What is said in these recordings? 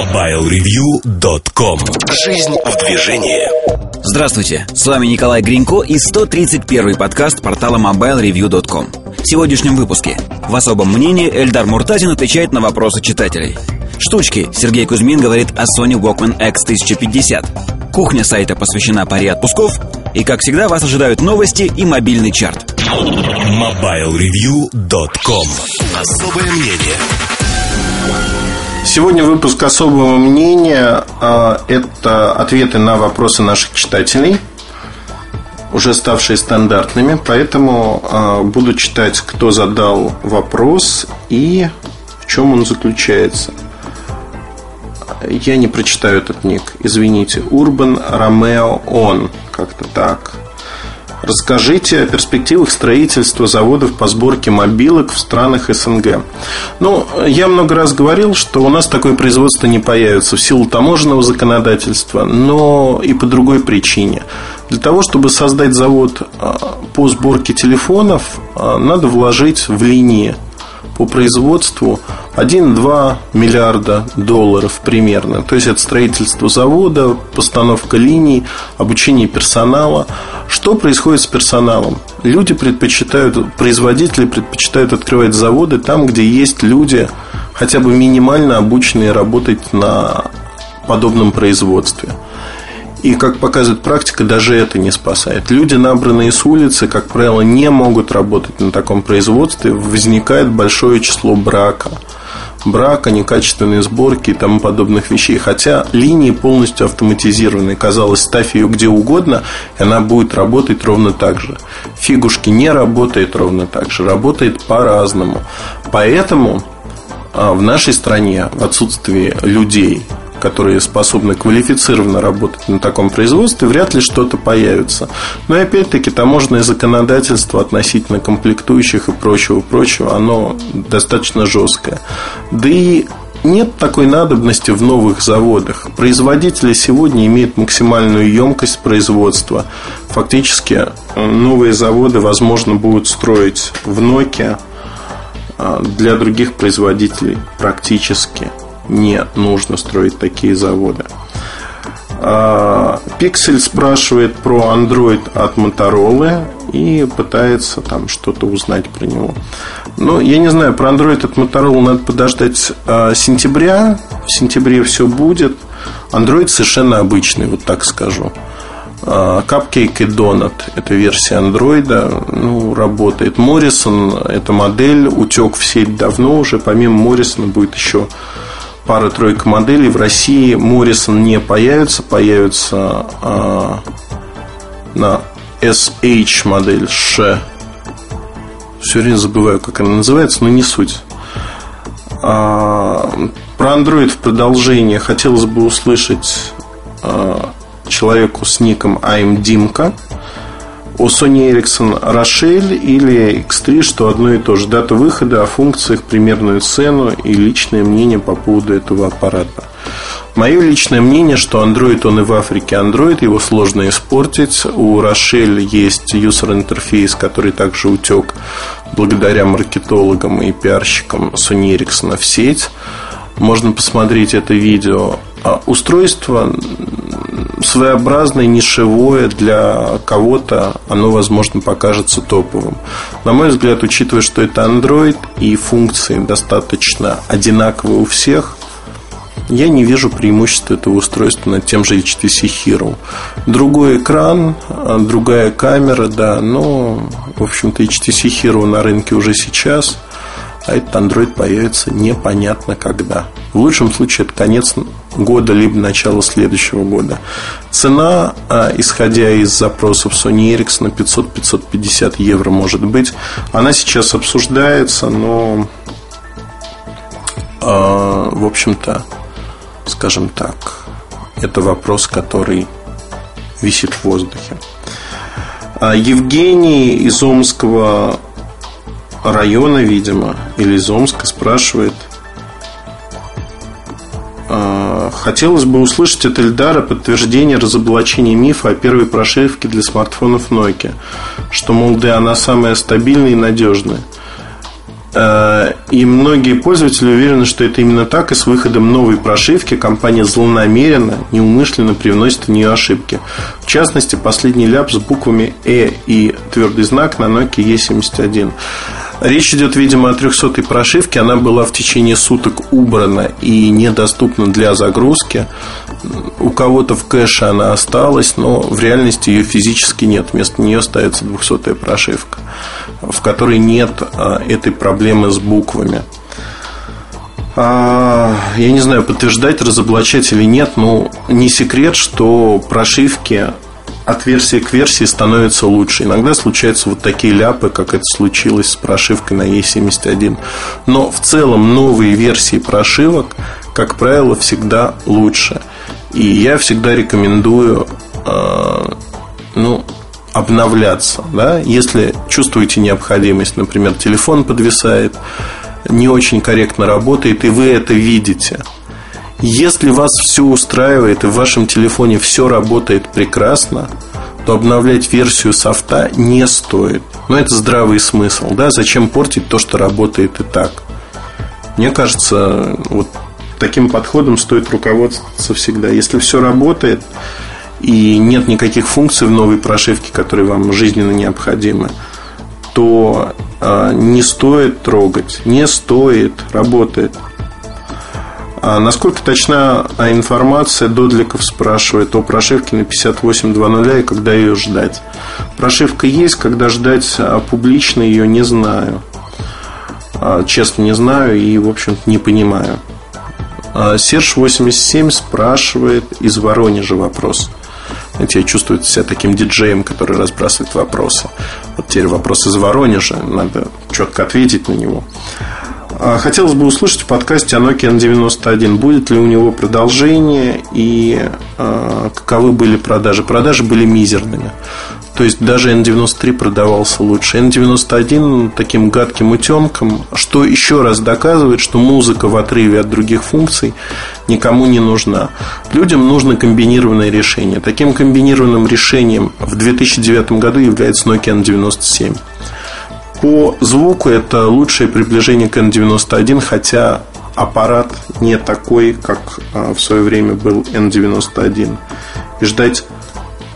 MobileReview.com Жизнь в движении. Здравствуйте, с вами Николай Гринько и 131 подкаст портала MobileReview.com В сегодняшнем выпуске. В особом мнении Эльдар Муртазин отвечает на вопросы читателей. Штучки. Сергей Кузьмин говорит о Sony Walkman X1050 Кухня сайта посвящена паре отпусков. И, как всегда, вас ожидают новости и мобильный чарт. MobileReview.com Особое мнение Сегодня выпуск особого мнения а, – это ответы на вопросы наших читателей, уже ставшие стандартными, поэтому а, буду читать, кто задал вопрос и в чем он заключается. Я не прочитаю этот ник, извините. Урбан Ромео Он, как-то так. Расскажите о перспективах строительства заводов по сборке мобилок в странах СНГ. Ну, я много раз говорил, что у нас такое производство не появится в силу таможенного законодательства, но и по другой причине. Для того, чтобы создать завод а, по сборке телефонов, а, надо вложить в линии по производству 1-2 миллиарда долларов примерно. То есть это строительство завода, постановка линий, обучение персонала. Что происходит с персоналом? Люди предпочитают, производители предпочитают открывать заводы там, где есть люди, хотя бы минимально обученные работать на подобном производстве. И, как показывает практика, даже это не спасает. Люди, набранные с улицы, как правило, не могут работать на таком производстве. Возникает большое число брака. Брака, некачественной сборки и тому подобных вещей. Хотя линии полностью автоматизированы. Казалось, ставь ее где угодно, и она будет работать ровно так же. Фигушки не работает ровно так же. Работает по-разному. Поэтому а, в нашей стране в отсутствии людей, которые способны квалифицированно работать на таком производстве, вряд ли что-то появится. Но опять-таки таможенное законодательство относительно комплектующих и прочего-прочего, оно достаточно жесткое. Да и нет такой надобности в новых заводах. Производители сегодня имеют максимальную емкость производства. Фактически новые заводы, возможно, будут строить в Nokia а, для других производителей практически не нужно строить такие заводы. Пиксель спрашивает про Android от Motorola и пытается там что-то узнать про него. Ну, я не знаю, про Android от Motorola надо подождать а, сентября. В сентябре все будет. Android совершенно обычный, вот так скажу. А, Cupcake и Donut – это версия Android, ну, работает. Morrison – это модель, утек в сеть давно уже. Помимо Morrison будет еще пара-тройка моделей. В России Моррисон не появится, появится э, на SH модель Ш. Все время забываю, как она называется, но не суть. А, про Android в продолжение хотелось бы услышать а, человеку с ником I'm Димка у Sony Ericsson Рошель или X3, что одно и то же. Дата выхода, о функциях, примерную цену и личное мнение по поводу этого аппарата. Мое личное мнение, что Android, он и в Африке Android, его сложно испортить. У Рошель есть юзер интерфейс, который также утек благодаря маркетологам и пиарщикам Sony Ericsson в сеть. Можно посмотреть это видео. А устройство своеобразное, нишевое для кого-то, оно, возможно, покажется топовым. На мой взгляд, учитывая, что это Android и функции достаточно одинаковые у всех, я не вижу преимущества этого устройства над тем же HTC Hero. Другой экран, другая камера, да, но, в общем-то, HTC Hero на рынке уже сейчас – а этот Android появится непонятно когда. В лучшем случае это конец года, либо начало следующего года. Цена, а, исходя из запросов Sony Ericsson, 500-550 евро может быть. Она сейчас обсуждается, но, а, в общем-то, скажем так, это вопрос, который висит в воздухе. А, Евгений из Омского района, видимо, или из Омска спрашивает. А, хотелось бы услышать от Эльдара подтверждение разоблачения мифа о первой прошивке для смартфонов Nokia, что, мол, да, она самая стабильная и надежная. Э, и многие пользователи уверены, что это именно так, и с выходом новой прошивки компания злонамеренно, неумышленно привносит в нее ошибки. В частности, последний ляп с буквами «э» и твердый знак на Nokia E71. Речь идет, видимо, о 300-й прошивке. Она была в течение суток убрана и недоступна для загрузки. У кого-то в кэше она осталась, но в реальности ее физически нет. Вместо нее ставится 200-я прошивка, в которой нет а, этой проблемы с буквами. А, я не знаю, подтверждать, разоблачать или нет, но не секрет, что прошивки от версии к версии становится лучше. Иногда случаются вот такие ляпы, как это случилось с прошивкой на E71. Но в целом новые версии прошивок, как правило, всегда лучше. И я всегда рекомендую э, ну, обновляться. Да? Если чувствуете необходимость, например, телефон подвисает, не очень корректно работает, и вы это видите – если вас все устраивает и в вашем телефоне все работает прекрасно, то обновлять версию софта не стоит. Но это здравый смысл, да? Зачем портить то, что работает и так? Мне кажется, вот таким подходом стоит руководствоваться всегда. Если все работает и нет никаких функций в новой прошивке, которые вам жизненно необходимы, то э, не стоит трогать, не стоит, работает. А насколько точна информация, Додликов спрашивает о прошивке на 58.2.0 и когда ее ждать. Прошивка есть, когда ждать а публично ее не знаю. А, честно не знаю и, в общем-то, не понимаю. А, Серж 87 спрашивает из Воронежа вопрос. Знаете, я чувствую себя таким диджеем, который разбрасывает вопросы. Вот теперь вопрос из Воронежа, надо четко ответить на него. А, хотелось бы услышать в подкасте о Nokia N91. Будет ли у него продолжение и э, каковы были продажи? Продажи были мизерными. То есть даже N93 продавался лучше. N91 таким гадким утемком, что еще раз доказывает, что музыка в отрыве от других функций никому не нужна. Людям нужно комбинированное решение. Таким комбинированным решением в 2009 году является Nokia N97. По звуку это лучшее приближение к N91, хотя аппарат не такой, как а, в свое время был N91. И ждать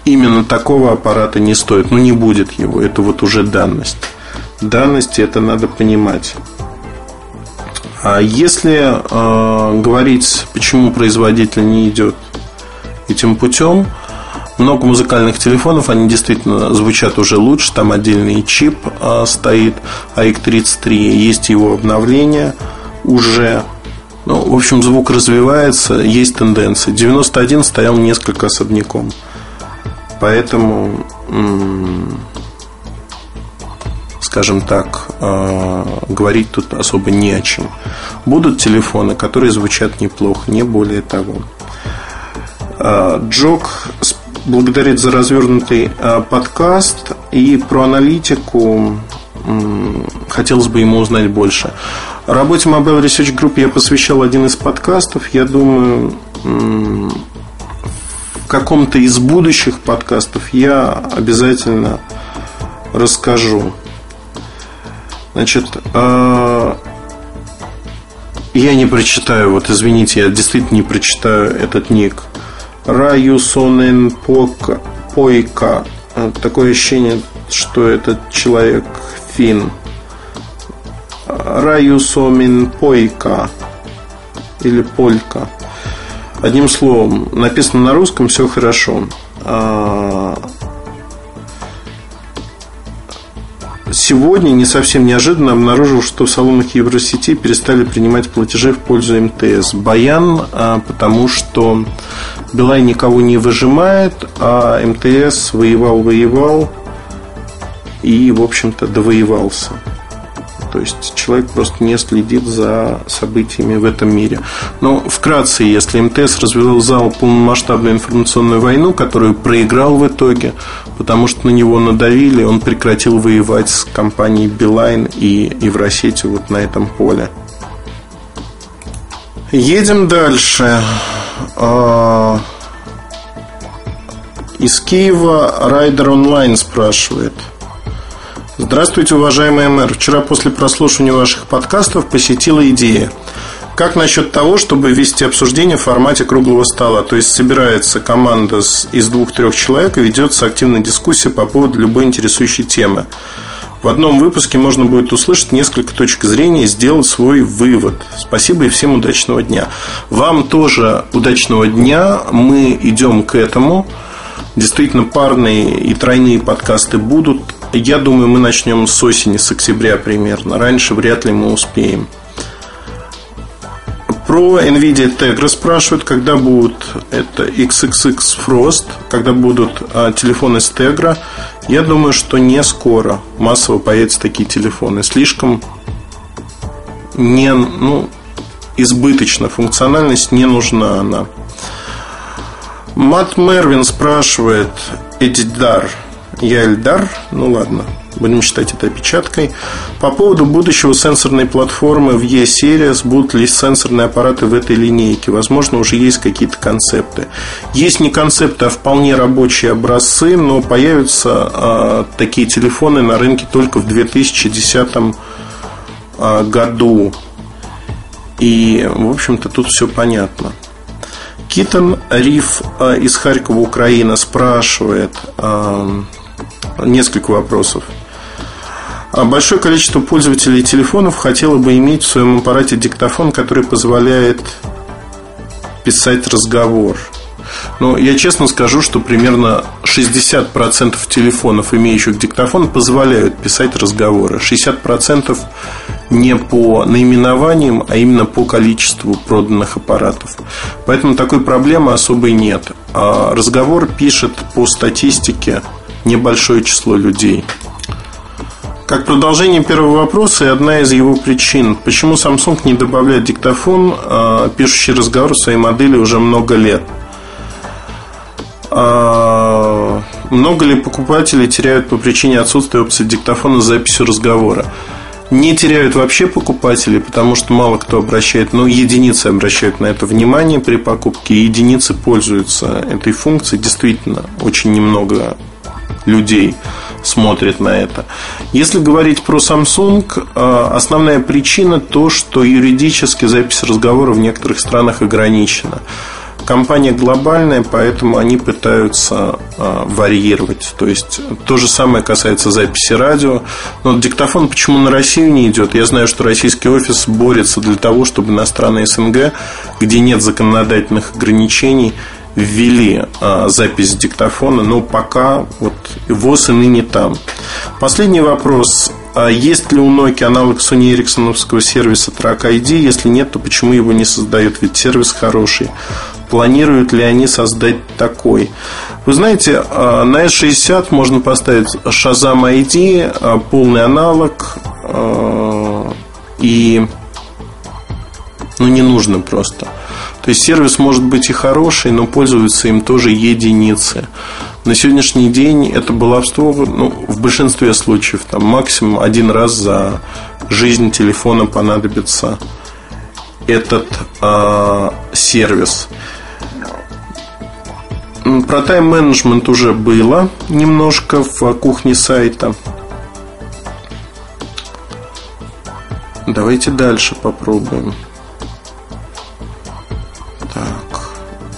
именно такого аппарата не стоит. Ну, не будет его. Это вот уже данность. Данности это надо понимать. А если э, говорить, почему производитель не идет этим путем, много музыкальных телефонов, они действительно звучат уже лучше. Там отдельный чип а, стоит, AX33, есть его обновление уже. Ну, в общем, звук развивается, есть тенденции. 91 стоял несколько особняком. Поэтому, скажем так, а, говорить тут особо не о чем. Будут телефоны, которые звучат неплохо, не более того. А, Джок благодарит за развернутый э, подкаст и про аналитику хотелось бы ему узнать больше. Работе Mobile Research Group я посвящал один из подкастов. Я думаю, в каком-то из будущих подкастов я обязательно расскажу. Значит, э, я не прочитаю, вот извините, я действительно не прочитаю этот ник – Раюсонен Пойка. Такое ощущение, что этот человек фин. Раюсомин Пойка. Или Полька. Одним словом, написано на русском, все хорошо. А, сегодня не совсем неожиданно обнаружил, что в салонах Евросети перестали принимать платежи в пользу МТС. Баян, а, потому что Билай никого не выжимает, а МТС воевал-воевал и, в общем-то, довоевался. То есть человек просто не следит за событиями в этом мире. Но вкратце, если МТС развязал полномасштабную информационную войну, которую проиграл в итоге, потому что на него надавили, он прекратил воевать с компанией Билайн и Евросетью вот на этом поле. Едем дальше. А, из Киева Райдер Онлайн спрашивает. Здравствуйте, уважаемый мэр. Вчера после прослушивания ваших подкастов посетила идея. Как насчет того, чтобы вести обсуждение в формате круглого стола? То есть собирается команда из двух-трех человек и ведется активная дискуссия по поводу любой интересующей темы. В одном выпуске можно будет услышать несколько точек зрения и сделать свой вывод. Спасибо и всем удачного дня. Вам тоже удачного дня. Мы идем к этому. Действительно, парные и тройные подкасты будут. Я думаю, мы начнем с осени, с октября примерно. Раньше вряд ли мы успеем. Про NVIDIA Tegra спрашивают, когда будут это XXX Frost, когда будут а, телефоны с Tegra. Я думаю, что не скоро массово появятся такие телефоны. Слишком не, ну, избыточно функциональность не нужна она. Мат Мервин спрашивает Эдидар. Я Эльдар? Ну ладно, будем считать это опечаткой. По поводу будущего сенсорной платформы в E-Series, будут ли сенсорные аппараты в этой линейке? Возможно, уже есть какие-то концепты. Есть не концепты, а вполне рабочие образцы, но появятся э, такие телефоны на рынке только в 2010 э, году. И, в общем-то, тут все понятно. Китон Риф э, из Харькова, Украина, спрашивает э, несколько вопросов. А большое количество пользователей телефонов хотело бы иметь в своем аппарате диктофон, который позволяет писать разговор. Но я честно скажу, что примерно 60% телефонов, имеющих диктофон, позволяют писать разговоры. 60% не по наименованиям, а именно по количеству проданных аппаратов. Поэтому такой проблемы особой нет. А разговор пишет по статистике небольшое число людей. Как продолжение первого вопроса и одна из его причин, почему Samsung не добавляет диктофон, а, пишущий разговор в своей модели уже много лет – а, много ли покупателей теряют по причине отсутствия опции диктофона с записью разговора? Не теряют вообще покупатели, потому что мало кто обращает, ну, единицы обращают на это внимание при покупке, единицы пользуются этой функцией. Действительно, очень немного людей смотрят на это. Если говорить про Samsung, а, основная причина то, что юридически запись разговора в некоторых странах ограничена. Компания глобальная, поэтому они пытаются э, варьировать. То есть то же самое касается записи радио. Но диктофон почему на Россию не идет? Я знаю, что российский офис борется для того, чтобы иностранные СНГ, где нет законодательных ограничений, ввели а, запись диктофона, но пока вот ВОЗ и ныне там. Последний вопрос. А есть ли у Nokia аналог Sony Ericsson сервиса Track ID? Если нет, то почему его не создают? Ведь сервис хороший планируют ли они создать такой. Вы знаете, а, на S60 можно поставить Shazam ID, а, полный аналог, а, и ну, не нужно просто. То есть сервис может быть и хороший, но пользуются им тоже единицы. На сегодняшний день это баловство ну, в большинстве случаев там, максимум один раз за жизнь телефона понадобится этот э, сервис. Про тайм-менеджмент уже было немножко в кухне сайта. Давайте дальше попробуем.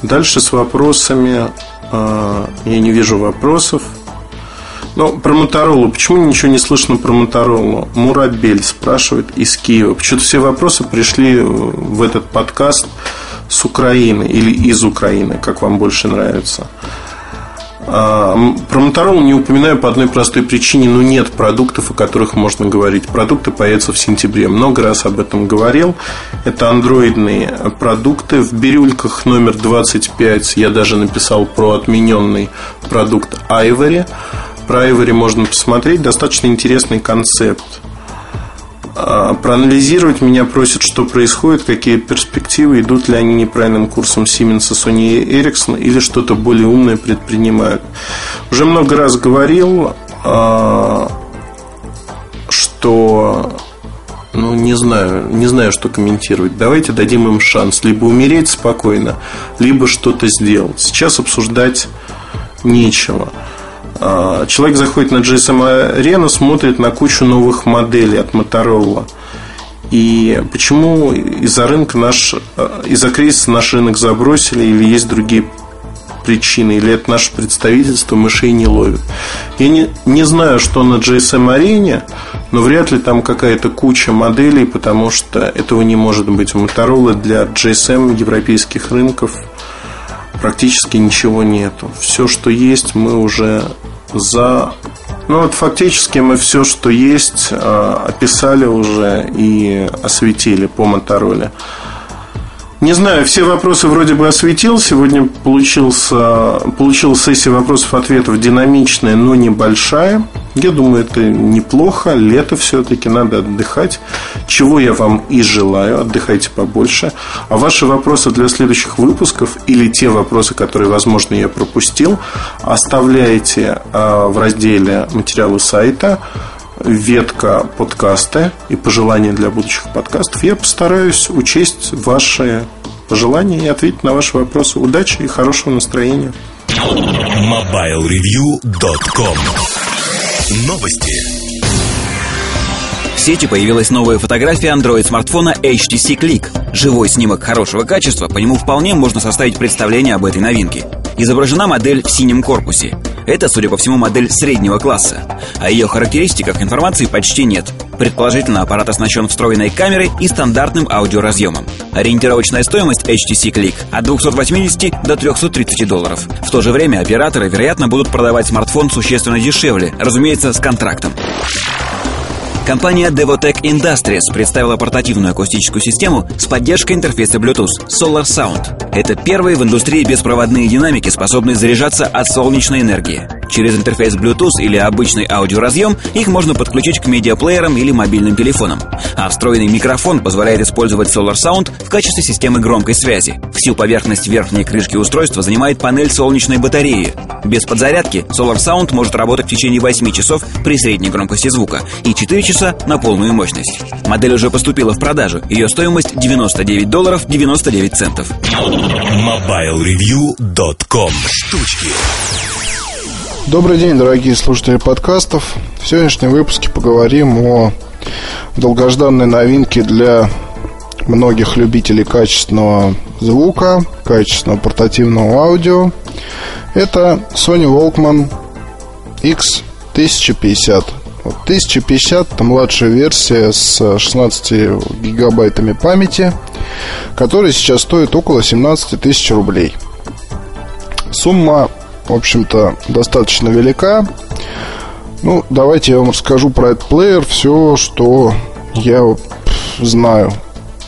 Дальше с вопросами. А, я не вижу вопросов. Но про Моторолу. Почему ничего не слышно про Моторолу? Мурабель спрашивает из Киева. Почему-то все вопросы пришли в этот подкаст с Украины или из Украины, как вам больше нравится. А, про Motorola не упоминаю по одной простой причине, но нет продуктов, о которых можно говорить. Продукты появятся в сентябре. Много раз об этом говорил. Это андроидные продукты. В бирюльках номер 25 я даже написал про отмененный продукт Ivory. Про Ivory можно посмотреть. Достаточно интересный концепт. А, проанализировать меня просят, что происходит, какие перспективы, идут ли они неправильным курсом Siemens, Sony и Ericsson или что-то более умное предпринимают. Уже много раз говорил, а, что ну, не знаю, не знаю, что комментировать. Давайте дадим им шанс либо умереть спокойно, либо что-то сделать. Сейчас обсуждать нечего. А, человек заходит на GSM Arena, смотрит на кучу новых моделей от Motorola. И почему из-за рынка наш, а, из-за кризиса наш рынок забросили или есть другие причины, или это наше представительство мышей не ловит. Я не, не знаю, что на GSM арене, но вряд ли там какая-то куча моделей, потому что этого не может быть. У Motorola для GSM европейских рынков практически ничего нету. Все, что есть, мы уже за... Ну вот фактически мы все, что есть, а, описали уже и осветили по Мотороле. Не знаю, все вопросы вроде бы осветил. Сегодня получился, получилась сессия вопросов-ответов динамичная, но небольшая. Я думаю, это неплохо. Лето все-таки надо отдыхать. Чего я вам и желаю. Отдыхайте побольше. А ваши вопросы для следующих выпусков или те вопросы, которые, возможно, я пропустил, оставляйте а, в разделе материалы сайта ветка подкаста и пожелания для будущих подкастов, я постараюсь учесть ваши пожелания и ответить на ваши вопросы. Удачи и хорошего настроения. MobileReview.com Новости. В сети появилась новая фотография Android-смартфона HTC Click. Живой снимок хорошего качества, по нему вполне можно составить представление об этой новинке. Изображена модель в синем корпусе. Это, судя по всему, модель среднего класса. О ее характеристиках информации почти нет. Предположительно, аппарат оснащен встроенной камерой и стандартным аудиоразъемом. Ориентировочная стоимость HTC Click от 280 до 330 долларов. В то же время операторы, вероятно, будут продавать смартфон существенно дешевле, разумеется, с контрактом. Компания Devotech Industries представила портативную акустическую систему с поддержкой интерфейса Bluetooth Solar Sound. Это первые в индустрии беспроводные динамики, способные заряжаться от солнечной энергии. Через интерфейс Bluetooth или обычный аудиоразъем их можно подключить к медиаплеерам или мобильным телефонам. А встроенный микрофон позволяет использовать Solar Sound в качестве системы громкой связи. Всю поверхность верхней крышки устройства занимает панель солнечной батареи. Без подзарядки Solar Sound может работать в течение 8 часов при средней громкости звука и 4 часа часа на полную мощность. Модель уже поступила в продажу. Ее стоимость 99 долларов 99 центов. MobileReview.com Штучки Добрый день, дорогие слушатели подкастов. В сегодняшнем выпуске поговорим о долгожданной новинке для многих любителей качественного звука, качественного портативного аудио. Это Sony Walkman X1050. 1050 это младшая версия с 16 гигабайтами памяти, которая сейчас стоит около 17 тысяч рублей. Сумма, в общем-то, достаточно велика. Ну, давайте я вам расскажу про этот плеер все, что я знаю,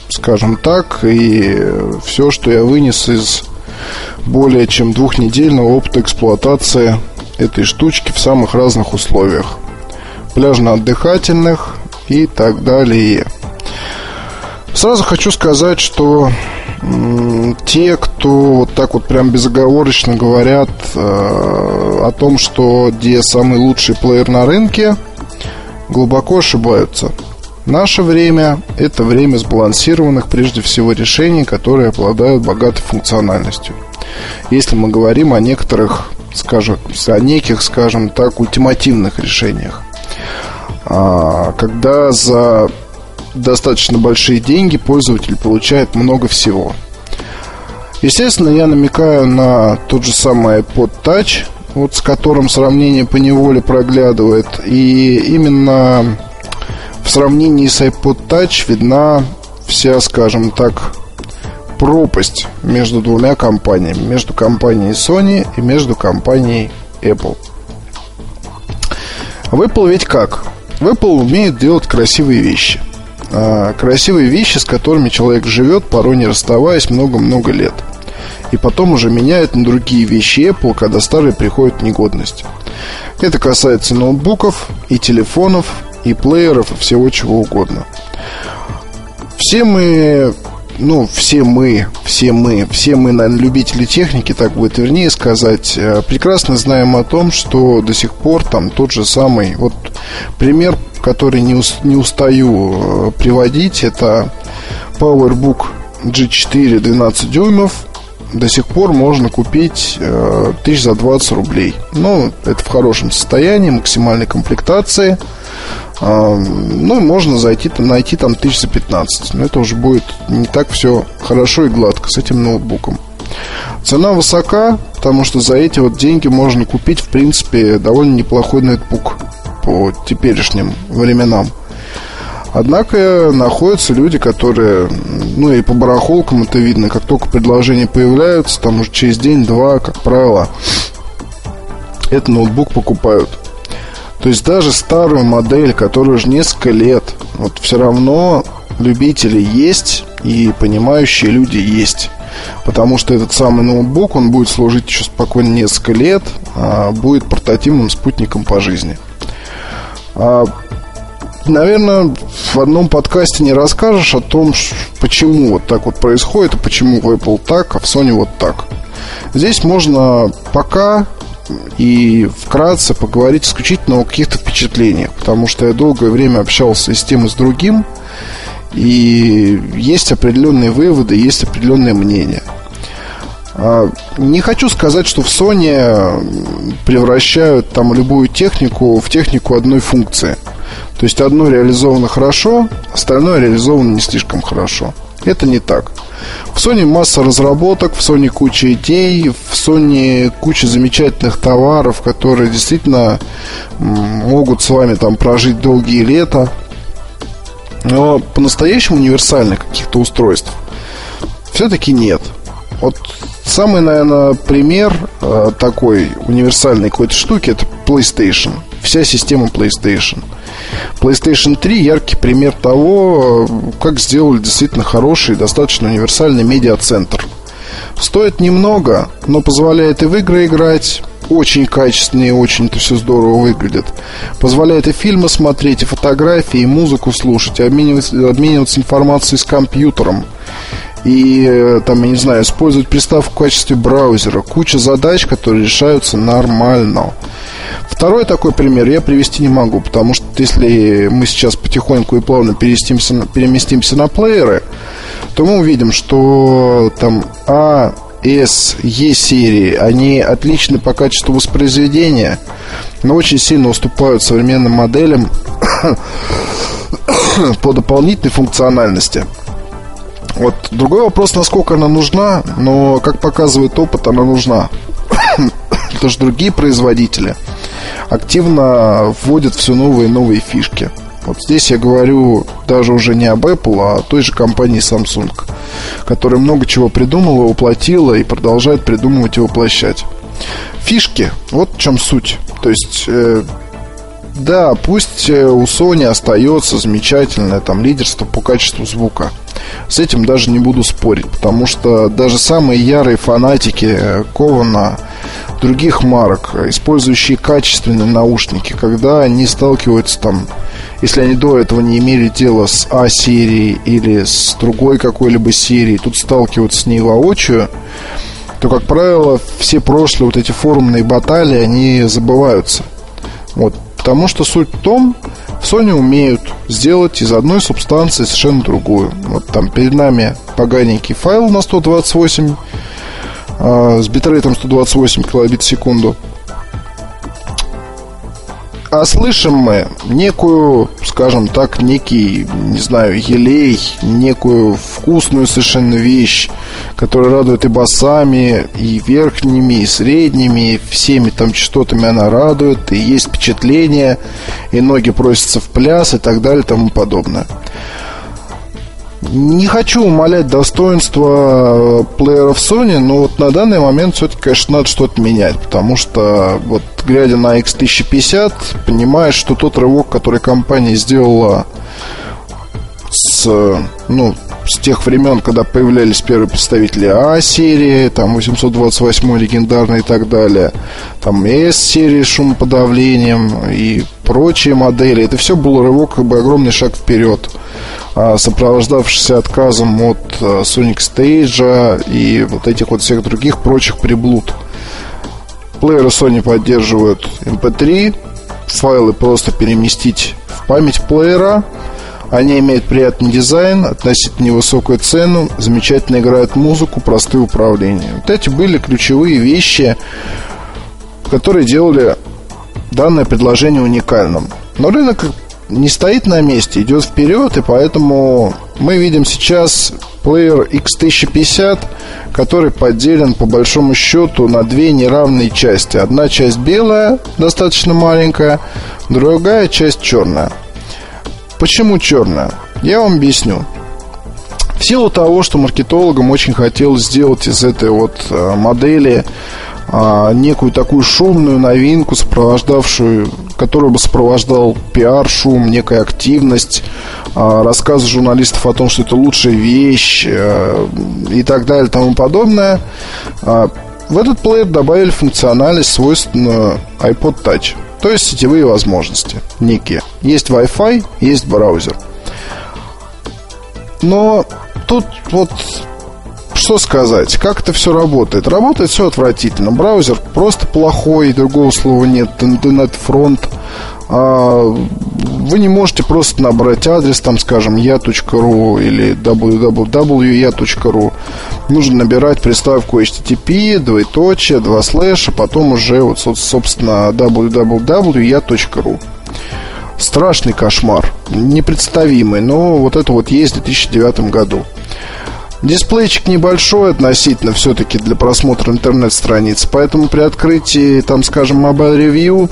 скажем так, и все, что я вынес из более чем двухнедельного опыта эксплуатации этой штучки в самых разных условиях пляжно-отдыхательных и так далее. Сразу хочу сказать, что те, кто вот так вот прям безоговорочно говорят э, о том, что где самый лучший плеер на рынке, глубоко ошибаются. Наше время – это время сбалансированных прежде всего решений, которые обладают богатой функциональностью. Если мы говорим о некоторых, скажем, о неких, скажем так, ультимативных решениях. А, когда за достаточно большие деньги пользователь получает много всего. Естественно, я намекаю на тот же самый iPod Touch, вот с которым сравнение по неволе проглядывает. И именно в сравнении с iPod Touch видна вся, скажем так, пропасть между двумя компаниями. Между компанией Sony и между компанией Apple. В Apple ведь как? Apple умеет делать красивые вещи. А, красивые вещи, с которыми человек живет, порой не расставаясь много-много лет. И потом уже меняет на другие вещи Apple, когда старые приходят в негодность. Это касается ноутбуков, и телефонов, и плееров, и всего чего угодно. Все мы ну, все мы, все мы, все мы, наверное, любители техники, так будет вернее сказать, э, прекрасно знаем о том, что до сих пор там тот же самый, вот пример, который не, не устаю э, приводить, это PowerBook G4 12 дюймов, до сих пор можно купить э, тысяч за 20 рублей. Ну, это в хорошем состоянии, максимальной комплектации. Э, ну, можно зайти, найти там тысяч за 15. Но это уже будет не так все хорошо и гладко с этим ноутбуком. Цена высока, потому что за эти вот деньги можно купить, в принципе, довольно неплохой ноутбук по теперешним временам. Однако находятся люди, которые, ну и по барахолкам это видно, как только предложения появляются, там уже через день-два, как правило, этот ноутбук покупают. То есть даже старую модель, которая уже несколько лет, вот все равно любители есть и понимающие люди есть. Потому что этот самый ноутбук, он будет служить еще спокойно несколько лет, а будет портативным спутником по жизни. А наверное, в одном подкасте не расскажешь о том, почему вот так вот происходит, и почему в Apple так, а в Sony вот так. Здесь можно пока и вкратце поговорить исключительно о каких-то впечатлениях, потому что я долгое время общался с тем и с другим, и есть определенные выводы, есть определенные мнения. А, не хочу сказать, что в Sony превращают там любую технику в технику одной функции – то есть одно реализовано хорошо, остальное реализовано не слишком хорошо. Это не так. В Sony масса разработок, в Sony куча идей, в Sony куча замечательных товаров, которые действительно могут с вами там прожить долгие лета. Но по-настоящему универсальных каких-то устройств все-таки нет. Вот самый, наверное, пример э, такой универсальной какой-то штуки это PlayStation. Вся система PlayStation – PlayStation 3 яркий пример того, как сделали действительно хороший, достаточно универсальный медиацентр. Стоит немного, но позволяет и в игры играть, очень качественные, очень это все здорово выглядит. Позволяет и фильмы смотреть, и фотографии, и музыку слушать, и обмениваться, обмениваться информацией с компьютером. И э, там, я не знаю, использовать приставку в качестве браузера. Куча задач, которые решаются нормально. Второй такой пример я привести не могу, потому что если мы сейчас потихоньку и плавно переместимся, переместимся на плееры, то мы увидим, что там А, С, Е серии, они отличны по качеству воспроизведения, но очень сильно уступают современным моделям по дополнительной функциональности. Вот другой вопрос, насколько она нужна, но, как показывает опыт, она нужна. Потому что другие производители – активно вводят все новые и новые фишки. Вот здесь я говорю даже уже не об Apple, а о той же компании Samsung, которая много чего придумала, воплотила и продолжает придумывать и воплощать. Фишки, вот в чем суть. То есть, э, да, пусть э, у Sony остается замечательное там лидерство по качеству звука. С этим даже не буду спорить, потому что даже самые ярые фанатики э, Кована других марок, использующие качественные наушники, когда они сталкиваются там, если они до этого не имели дело с А-серией или с другой какой-либо серией, тут сталкиваются с ней воочию, то, как правило, все прошлые вот эти форумные баталии, они забываются. Вот. Потому что суть в том, в Sony умеют сделать из одной субстанции совершенно другую. Вот там перед нами поганенький файл на 128 а, с битрейтом 128 килобит в секунду. А слышим мы некую, скажем так, некий, не знаю, елей, некую вкусную совершенно вещь, которая радует и басами, и верхними, и средними, и всеми там частотами она радует, и есть впечатление, и ноги просятся в пляс, и так далее, и тому подобное. Не хочу умалять достоинства э, плееров Sony, но вот на данный момент все-таки, конечно, надо что-то менять, потому что вот глядя на X1050, понимаешь, что тот рывок, который компания сделала с, ну, с тех времен, когда появлялись первые представители А-серии, там 828 легендарный и так далее, там S-серии с шумоподавлением и прочие модели, это все был рывок, как бы огромный шаг вперед. А, сопровождавшийся отказом от а, Sonic Stage и вот этих вот всех других прочих приблуд. Плееры Sony поддерживают MP3, файлы просто переместить в память плеера, Они имеют приятный дизайн, относительно невысокую цену, замечательно играют музыку, простые управления. Вот эти были ключевые вещи, которые делали данное предложение уникальным. Но рынок не стоит на месте, идет вперед, и поэтому мы видим сейчас плеер X1050, который поделен по большому счету на две неравные части. Одна часть белая, достаточно маленькая, другая часть черная. Почему черная? Я вам объясню. В силу того, что маркетологам очень хотелось сделать из этой вот э, модели а, некую такую шумную новинку, сопровождавшую, которую бы сопровождал пиар-шум, некая активность, а, рассказы журналистов о том, что это лучшая вещь а, и так далее и тому подобное. В этот плеер добавили функциональность, свойственную iPod Touch, то есть сетевые возможности некие. Есть Wi-Fi, есть браузер. Но тут вот что сказать? Как это все работает? Работает все отвратительно. Браузер просто плохой, другого слова нет. Интернет-фронт. А, вы не можете просто набрать адрес, там, скажем, я.ру или www.ya.ru. Нужно набирать приставку HTTP, двоеточие, два слэша, потом уже, вот, собственно, www.ya.ru. Страшный кошмар, непредставимый, но вот это вот есть в 2009 году. Дисплейчик небольшой относительно все-таки для просмотра интернет-страниц, поэтому при открытии, там, скажем, Mobile Review,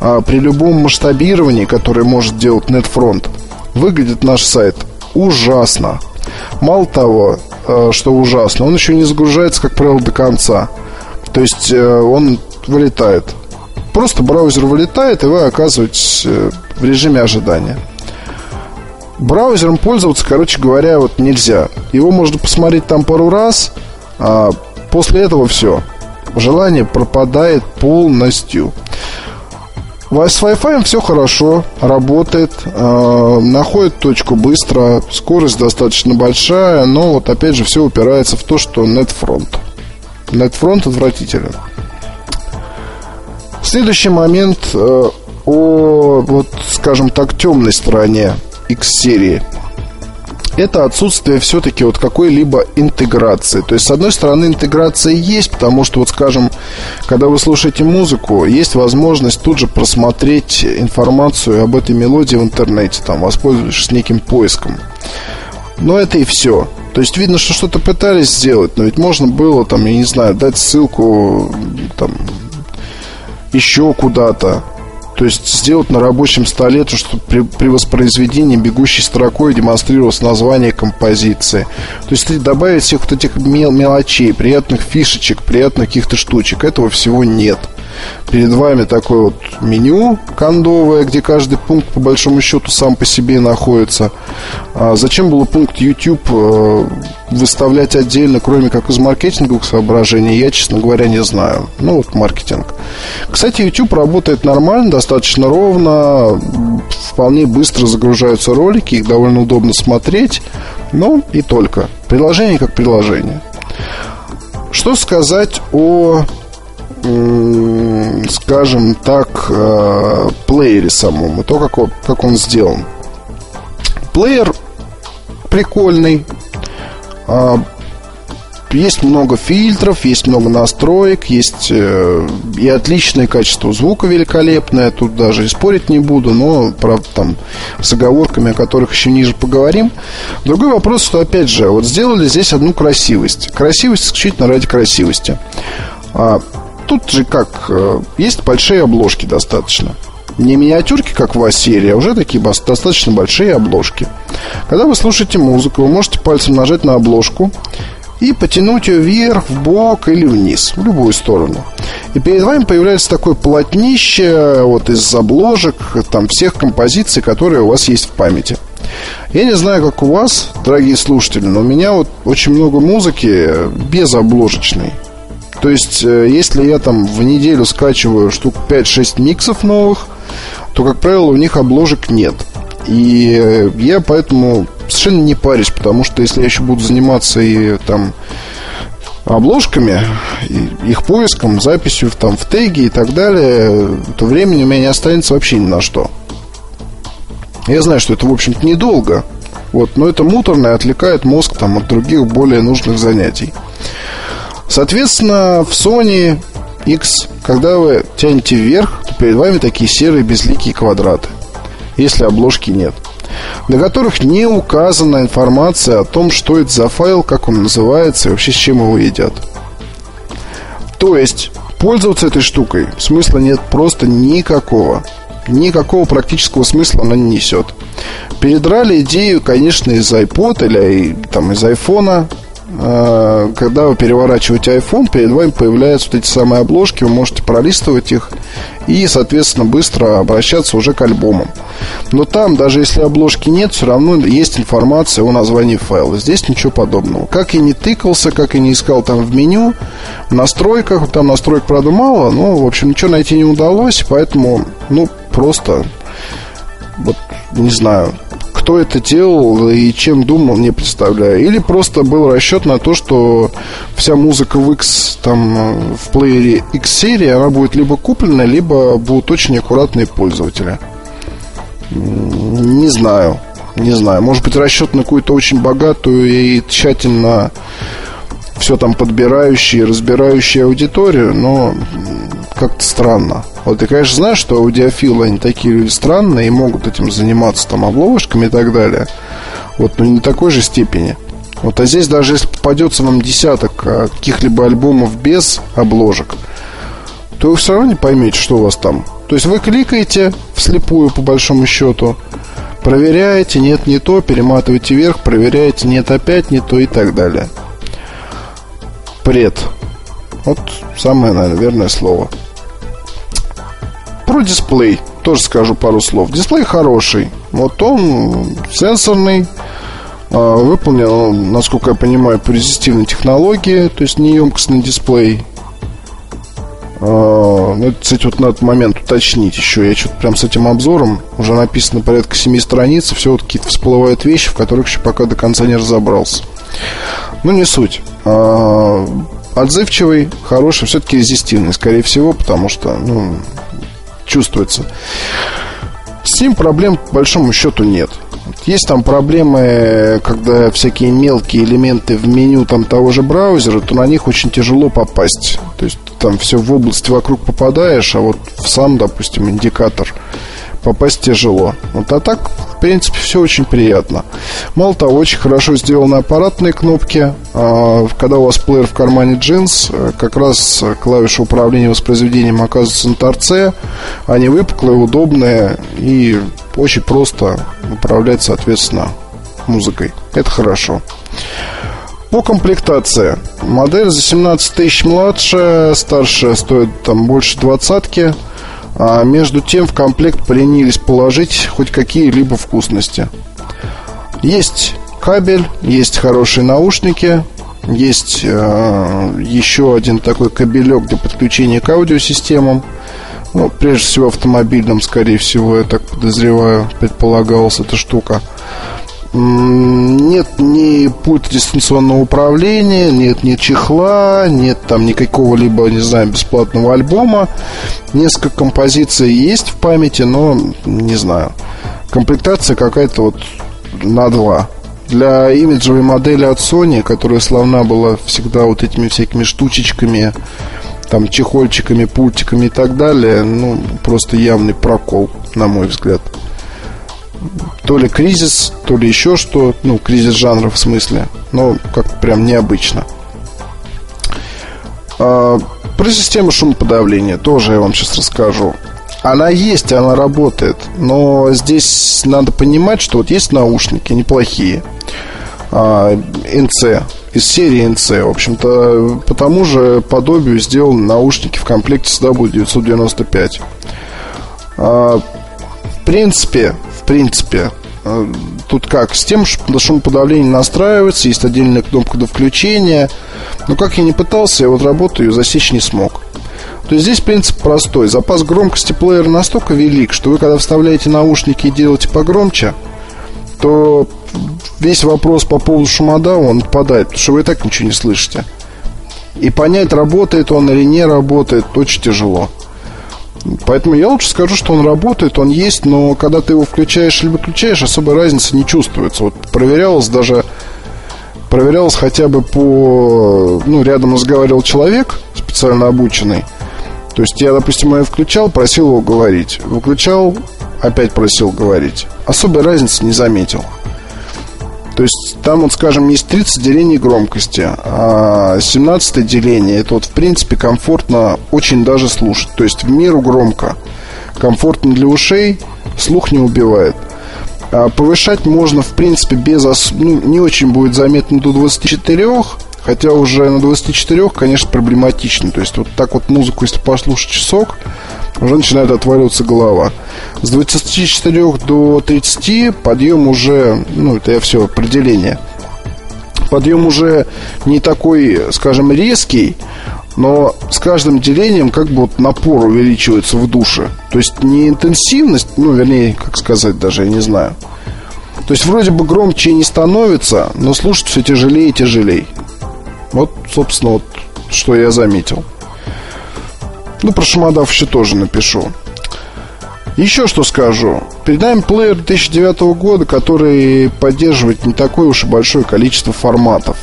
а, при любом масштабировании, которое может делать NetFront, выглядит наш сайт ужасно. Мало того, а, что ужасно, он еще не загружается, как правило, до конца. То есть э, он вылетает. Просто браузер вылетает, и вы оказываетесь э, в режиме ожидания. Браузером пользоваться, короче говоря, вот нельзя. Его можно посмотреть там пару раз, а после этого все. Желание пропадает полностью. С Wi-Fi все хорошо, работает, э, находит точку быстро, скорость достаточно большая, но вот опять же все упирается в то, что NetFront. NetFront отвратителен. Следующий момент э, о, вот, скажем так, темной стороне X-серии это отсутствие все-таки вот какой-либо интеграции. То есть, с одной стороны, интеграция есть, потому что, вот скажем, когда вы слушаете музыку, есть возможность тут же просмотреть информацию об этой мелодии в интернете, там, воспользовавшись неким поиском. Но это и все. То есть видно, что что-то пытались сделать, но ведь можно было, там, я не знаю, дать ссылку там, еще куда-то. То есть сделать на рабочем столе то, что при, при воспроизведении бегущей строкой демонстрировалось название композиции. То есть добавить всех вот этих мел мелочей, приятных фишечек, приятных каких-то штучек. Этого всего нет. Перед вами такое вот меню кондовое, где каждый пункт по большому счету сам по себе находится. А зачем было пункт YouTube э, выставлять отдельно, кроме как из маркетинговых соображений, я, честно говоря, не знаю. Ну, вот маркетинг. Кстати, YouTube работает нормально, достаточно ровно, вполне быстро загружаются ролики, их довольно удобно смотреть, но и только. Приложение как приложение. Что сказать о скажем так, э, плеере самом и то, как он, как он сделан. Плеер прикольный. А, есть много фильтров, есть много настроек, есть э, и отличное качество звука великолепное, тут даже и спорить не буду, но, правда, там с оговорками, о которых еще ниже поговорим. Другой вопрос, что, опять же, вот сделали здесь одну красивость. Красивость исключительно ради красивости. Тут же как, э, есть большие обложки достаточно. Не миниатюрки, как в серии, а уже такие достаточно большие обложки. Когда вы слушаете музыку, вы можете пальцем нажать на обложку и потянуть ее вверх, в бок или вниз, в любую сторону. И перед вами появляется такое полотнище вот из обложек там всех композиций, которые у вас есть в памяти. Я не знаю, как у вас, дорогие слушатели, но у меня вот очень много музыки без обложечной. То есть, э, если я там в неделю скачиваю штук 5-6 миксов новых, то, как правило, у них обложек нет. И э, я поэтому совершенно не парюсь, потому что если я еще буду заниматься и там обложками, их поиском, записью там, в теги и так далее, то времени у меня не останется вообще ни на что. Я знаю, что это, в общем-то, недолго, вот, но это муторно и отвлекает мозг там, от других более нужных занятий. Соответственно, в Sony X, когда вы тянете вверх, то перед вами такие серые безликие квадраты, если обложки нет на которых не указана информация о том, что это за файл, как он называется и вообще с чем его едят. То есть, пользоваться этой штукой смысла нет просто никакого. Никакого практического смысла она не несет. Передрали идею, конечно, из iPod или там, из iPhone когда вы переворачиваете iPhone, перед вами появляются вот эти самые обложки, вы можете пролистывать их и, соответственно, быстро обращаться уже к альбомам. Но там, даже если обложки нет, все равно есть информация о названии файла. Здесь ничего подобного. Как и не тыкался, как и не искал там в меню, в настройках, там настроек, правда, мало, но, в общем, ничего найти не удалось, поэтому, ну, просто, вот, не знаю, кто это делал и чем думал, не представляю. Или просто был расчет на то, что вся музыка в X, там, в плеере X-серии, она будет либо куплена, либо будут очень аккуратные пользователи. Не знаю. Не знаю. Может быть, расчет на какую-то очень богатую и тщательно все там подбирающие, разбирающие аудиторию, но как-то странно. Вот ты, конечно, знаешь, что аудиофилы, они такие люди странные и могут этим заниматься, там, обложками и так далее. Вот, но не такой же степени. Вот, а здесь даже если попадется вам десяток а, каких-либо альбомов без обложек, то вы все равно не поймете, что у вас там. То есть вы кликаете вслепую, по большому счету, проверяете, нет, не то, перематываете вверх, проверяете, нет, опять не то и так далее. Пред. Вот самое, наверное, слово. Про дисплей тоже скажу пару слов. Дисплей хороший. Вот он сенсорный, а, выполнен, насколько я понимаю, по резистивной технологии, то есть неемкостный дисплей. А, ну, кстати, вот надо момент уточнить еще. Я что-то прям с этим обзором уже написано порядка 7 страниц, и все вот какие-то всплывают вещи, в которых еще пока до конца не разобрался. Ну, не суть. А, отзывчивый, хороший, все-таки резистивный, скорее всего, потому что, ну, чувствуется. С ним проблем, по большому счету, нет. Есть там проблемы, когда всякие мелкие элементы в меню там того же браузера, то на них очень тяжело попасть. То есть там все в область вокруг попадаешь, а вот в сам, допустим, индикатор попасть тяжело. Вот, а так, в принципе, все очень приятно. Мало того, очень хорошо сделаны аппаратные кнопки. А, когда у вас плеер в кармане джинс, как раз клавиши управления воспроизведением оказываются на торце. Они выпуклые, удобные и очень просто управлять, соответственно, музыкой. Это хорошо. По комплектации. Модель за 17 тысяч младше, старшая стоит там больше двадцатки. А между тем в комплект поленились положить хоть какие-либо вкусности. Есть кабель, есть хорошие наушники, есть э, еще один такой кабелек для подключения к аудиосистемам. Ну, прежде всего автомобильным, скорее всего, я так подозреваю, предполагалась эта штука. Нет ни пульта дистанционного управления, нет ни чехла, нет там никакого либо, не знаю, бесплатного альбома. Несколько композиций есть в памяти, но не знаю. Комплектация какая-то вот на два. Для имиджевой модели от Sony, которая славна была всегда вот этими всякими штучечками, там чехольчиками, пультиками и так далее, ну, просто явный прокол, на мой взгляд то ли кризис, то ли еще что, ну, кризис жанра в смысле, но как-то прям необычно. А, про систему шумоподавления тоже я вам сейчас расскажу. Она есть, она работает, но здесь надо понимать, что вот есть наушники неплохие, а, NC, из серии NC, в общем-то, по тому же подобию сделаны наушники в комплекте с W995. А, в принципе, принципе. Э, тут как, с тем, что шумоподавление настраивается, есть отдельная кнопка до включения. Но как я не пытался, я вот работу ее засечь не смог. То есть здесь принцип простой. Запас громкости плеера настолько велик, что вы когда вставляете наушники и делаете погромче, то весь вопрос по поводу шумодава, он отпадает, потому что вы и так ничего не слышите. И понять, работает он или не работает, очень тяжело. Поэтому я лучше скажу, что он работает, он есть, но когда ты его включаешь или выключаешь, особой разницы не чувствуется. Вот проверялось даже проверялось хотя бы по... Ну, рядом разговаривал человек специально обученный. То есть я, допустим, его включал, просил его говорить. Выключал, опять просил говорить. Особой разницы не заметил. То есть там, вот, скажем, есть 30 делений громкости, а 17 деление это вот в принципе комфортно очень даже слушать. То есть в меру громко. Комфортно для ушей, слух не убивает. А повышать можно, в принципе, без... Ос... Ну, не очень будет заметно до 24, хотя уже на 24, конечно, проблематично. То есть вот так вот музыку, если послушать часок, уже начинает отваливаться голова. С 24 до 30 подъем уже, ну, это я все определение. Подъем уже не такой, скажем, резкий, но с каждым делением как бы вот напор увеличивается в душе. То есть не интенсивность, ну, вернее, как сказать даже, я не знаю. То есть вроде бы громче не становится, но слушать все тяжелее и тяжелее. Вот, собственно, вот что я заметил. Ну, про Шамадав еще тоже напишу. Еще что скажу. Перед нами плеер 2009 года, который поддерживает не такое уж и большое количество форматов.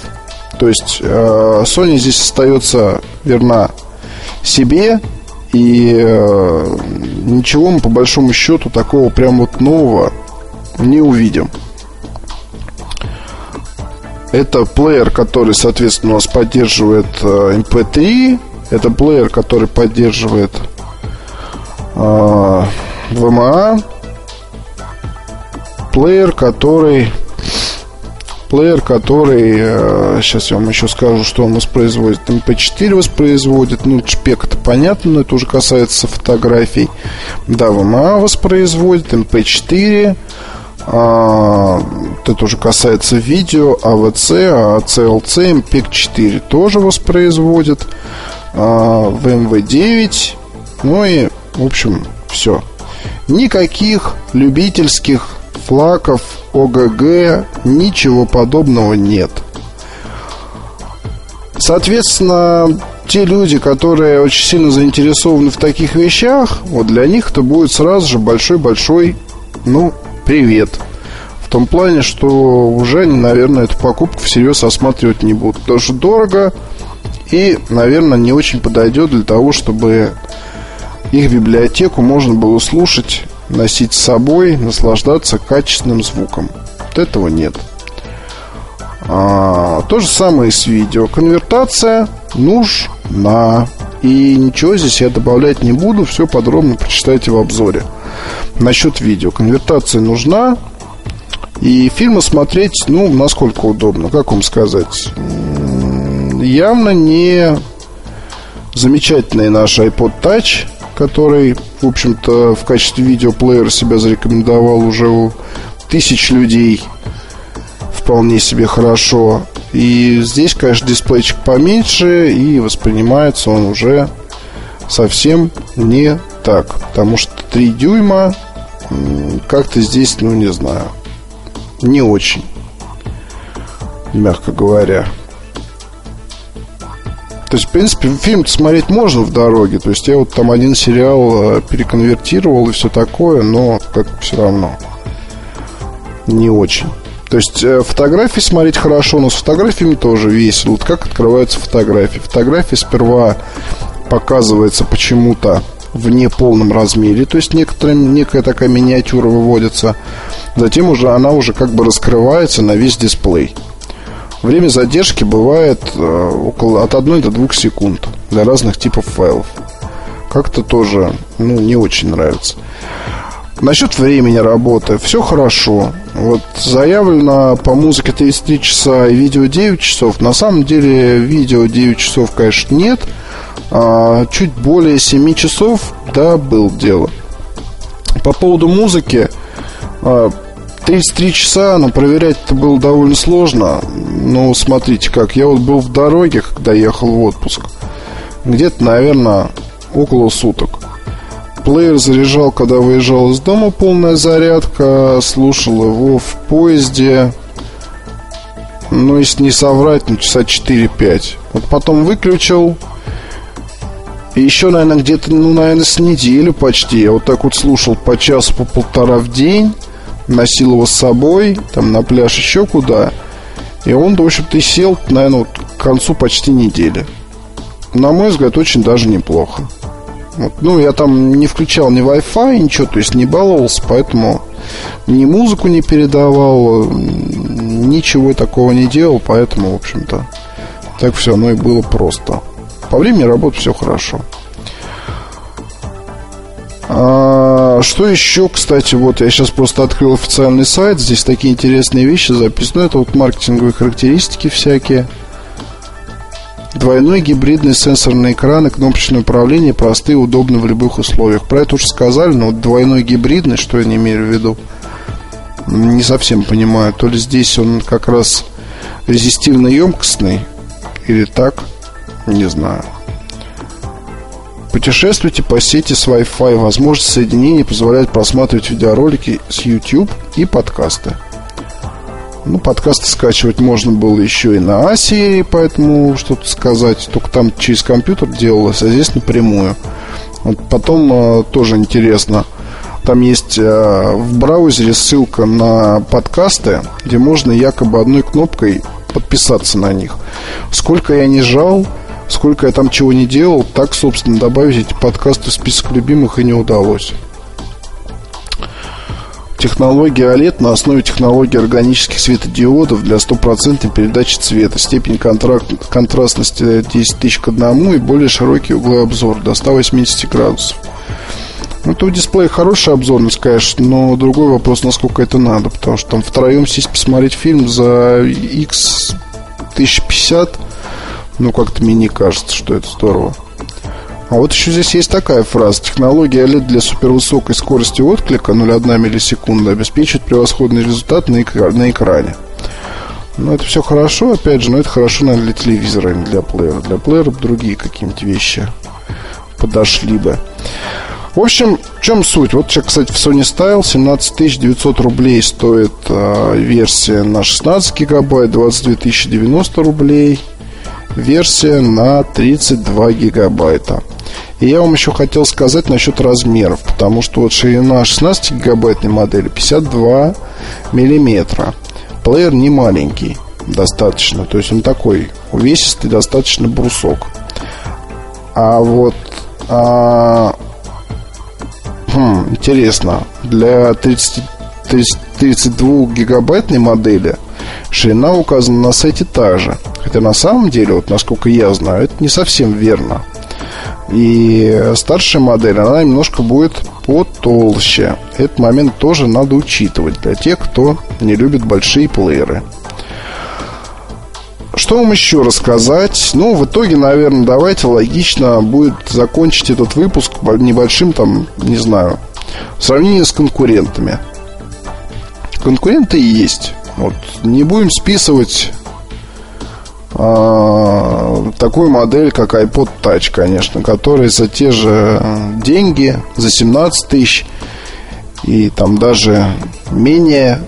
То есть э, Sony здесь остается верна себе, и э, ничего мы по большому счету такого прям вот нового не увидим. Это плеер, который, соответственно, у нас поддерживает э, MP3. Это плеер, который поддерживает э, VMA. Плеер, который плеер, который, э, сейчас я вам еще скажу, что он воспроизводит. MP4 воспроизводит, ну, шпек это понятно, но это уже касается фотографий. Да, VMA воспроизводит, MP4, а, это уже касается видео, АВЦ, а CLC, MPEG-4 тоже воспроизводит, а, VMV9, ну и, в общем, все. Никаких любительских флаков, ОГГ, ничего подобного нет. Соответственно, те люди, которые очень сильно заинтересованы в таких вещах, вот для них это будет сразу же большой-большой, ну, привет. В том плане, что уже они, наверное, эту покупку всерьез осматривать не будут. Потому что дорого и, наверное, не очень подойдет для того, чтобы их библиотеку можно было слушать, носить с собой, наслаждаться качественным звуком. Вот этого нет. А, то же самое с видео. Конвертация нужна. И ничего здесь я добавлять не буду. Все подробно прочитайте в обзоре. Насчет видео. Конвертация нужна. И фильмы смотреть, ну, насколько удобно. Как вам сказать? Явно не замечательный наш iPod Touch, который, в общем-то, в качестве видеоплеера себя зарекомендовал уже у тысяч людей вполне себе хорошо. И здесь, конечно, дисплейчик поменьше, и воспринимается он уже совсем не так. Потому что 3 дюйма как-то здесь, ну, не знаю, не очень, мягко говоря. То есть, в принципе, фильм смотреть можно в дороге. То есть, я вот там один сериал э, переконвертировал и все такое, но как все равно не очень. То есть, э, фотографии смотреть хорошо, но с фотографиями тоже весело. Вот как открываются фотографии. Фотографии сперва показывается почему-то в неполном размере, то есть некоторая, некая такая миниатюра выводится. Затем уже она уже как бы раскрывается на весь дисплей. Время задержки бывает э, около от 1 до 2 секунд для разных типов файлов. Как-то тоже ну, не очень нравится. Насчет времени работы все хорошо. Вот заявлено по музыке 33 часа и видео 9 часов. На самом деле видео 9 часов, конечно, нет а, чуть более 7 часов, да, был дело. По поводу музыки, 33 а, часа, но проверять это было довольно сложно. Ну, смотрите как, я вот был в дороге, когда ехал в отпуск. Где-то, наверное, около суток. Плеер заряжал, когда выезжал из дома, полная зарядка. Слушал его в поезде. Ну, если не соврать, ну, часа 4-5. Вот потом выключил, И еще, наверное, где-то, ну, наверное, с неделю почти. Я вот так вот слушал по часу, по полтора в день. Носил его с собой, там, на пляж еще куда. И он, в общем-то, и сел, наверное, вот к концу почти недели. На мой взгляд, очень даже неплохо. Вот. Ну, я там не включал ни Wi-Fi, ничего, то есть не баловался, поэтому ни музыку не передавал, ничего такого не делал, поэтому, в общем-то, так все оно и было просто. По времени работы все хорошо. А, что еще, кстати, вот я сейчас просто открыл официальный сайт, здесь такие интересные вещи записаны. Это вот маркетинговые характеристики всякие. Двойной гибридный сенсорный экран и кнопочное управление простые, удобны в любых условиях. Про это уже сказали, но вот двойной гибридный, что я не имею в виду, не совсем понимаю. То ли здесь он как раз резистивно-емкостный, или так, не знаю. Путешествуйте по сети с Wi-Fi. Возможность соединения позволяет просматривать видеоролики с YouTube и подкасты. Ну, подкасты скачивать можно было еще и на А-серии, поэтому что-то сказать. Только там через компьютер делалось, а здесь напрямую. Вот потом э, тоже интересно. Там есть э, в браузере ссылка на подкасты, где можно якобы одной кнопкой подписаться на них. Сколько я не жал, Сколько я там чего не делал, так, собственно, добавить эти подкасты в список любимых и не удалось. Технология OLED на основе технологии органических светодиодов для стопроцентной передачи цвета. Степень контракт, контрастности 10 тысяч к одному и более широкий угловой обзор до 180 градусов. Ну, это у дисплея хорошая обзорность, конечно, но другой вопрос, насколько это надо, потому что там втроем сесть посмотреть фильм за X 1050 ну, как-то мне не кажется, что это здорово. А вот еще здесь есть такая фраза. Технология OLED для супервысокой скорости отклика 0,1 миллисекунда обеспечивает превосходный результат на, экра- на экране. Ну, это все хорошо, опять же, но это хорошо, наверное, для телевизора, а не для плеера. Для плеера другие какие-нибудь вещи подошли бы. В общем, в чем суть? Вот сейчас, кстати, в Sony Style 17 900 рублей стоит э, версия на 16 гигабайт, 22 090 рублей – версия на 32 гигабайта. И я вам еще хотел сказать насчет размеров, потому что вот ширина 16 гигабайтной модели 52 миллиметра. Плеер не маленький достаточно, то есть он такой увесистый, достаточно брусок. А вот а, хм, интересно, для 30, 30, 32 гигабайтной модели ширина указана на сайте та же – Хотя на самом деле, вот насколько я знаю, это не совсем верно. И старшая модель, она немножко будет потолще. Этот момент тоже надо учитывать для тех, кто не любит большие плееры. Что вам еще рассказать? Ну, в итоге, наверное, давайте логично будет закончить этот выпуск небольшим, там, не знаю, сравнение с конкурентами. Конкуренты есть. Вот не будем списывать а, такую модель, как iPod Touch, конечно, который за те же деньги, за 17 тысяч и там даже менее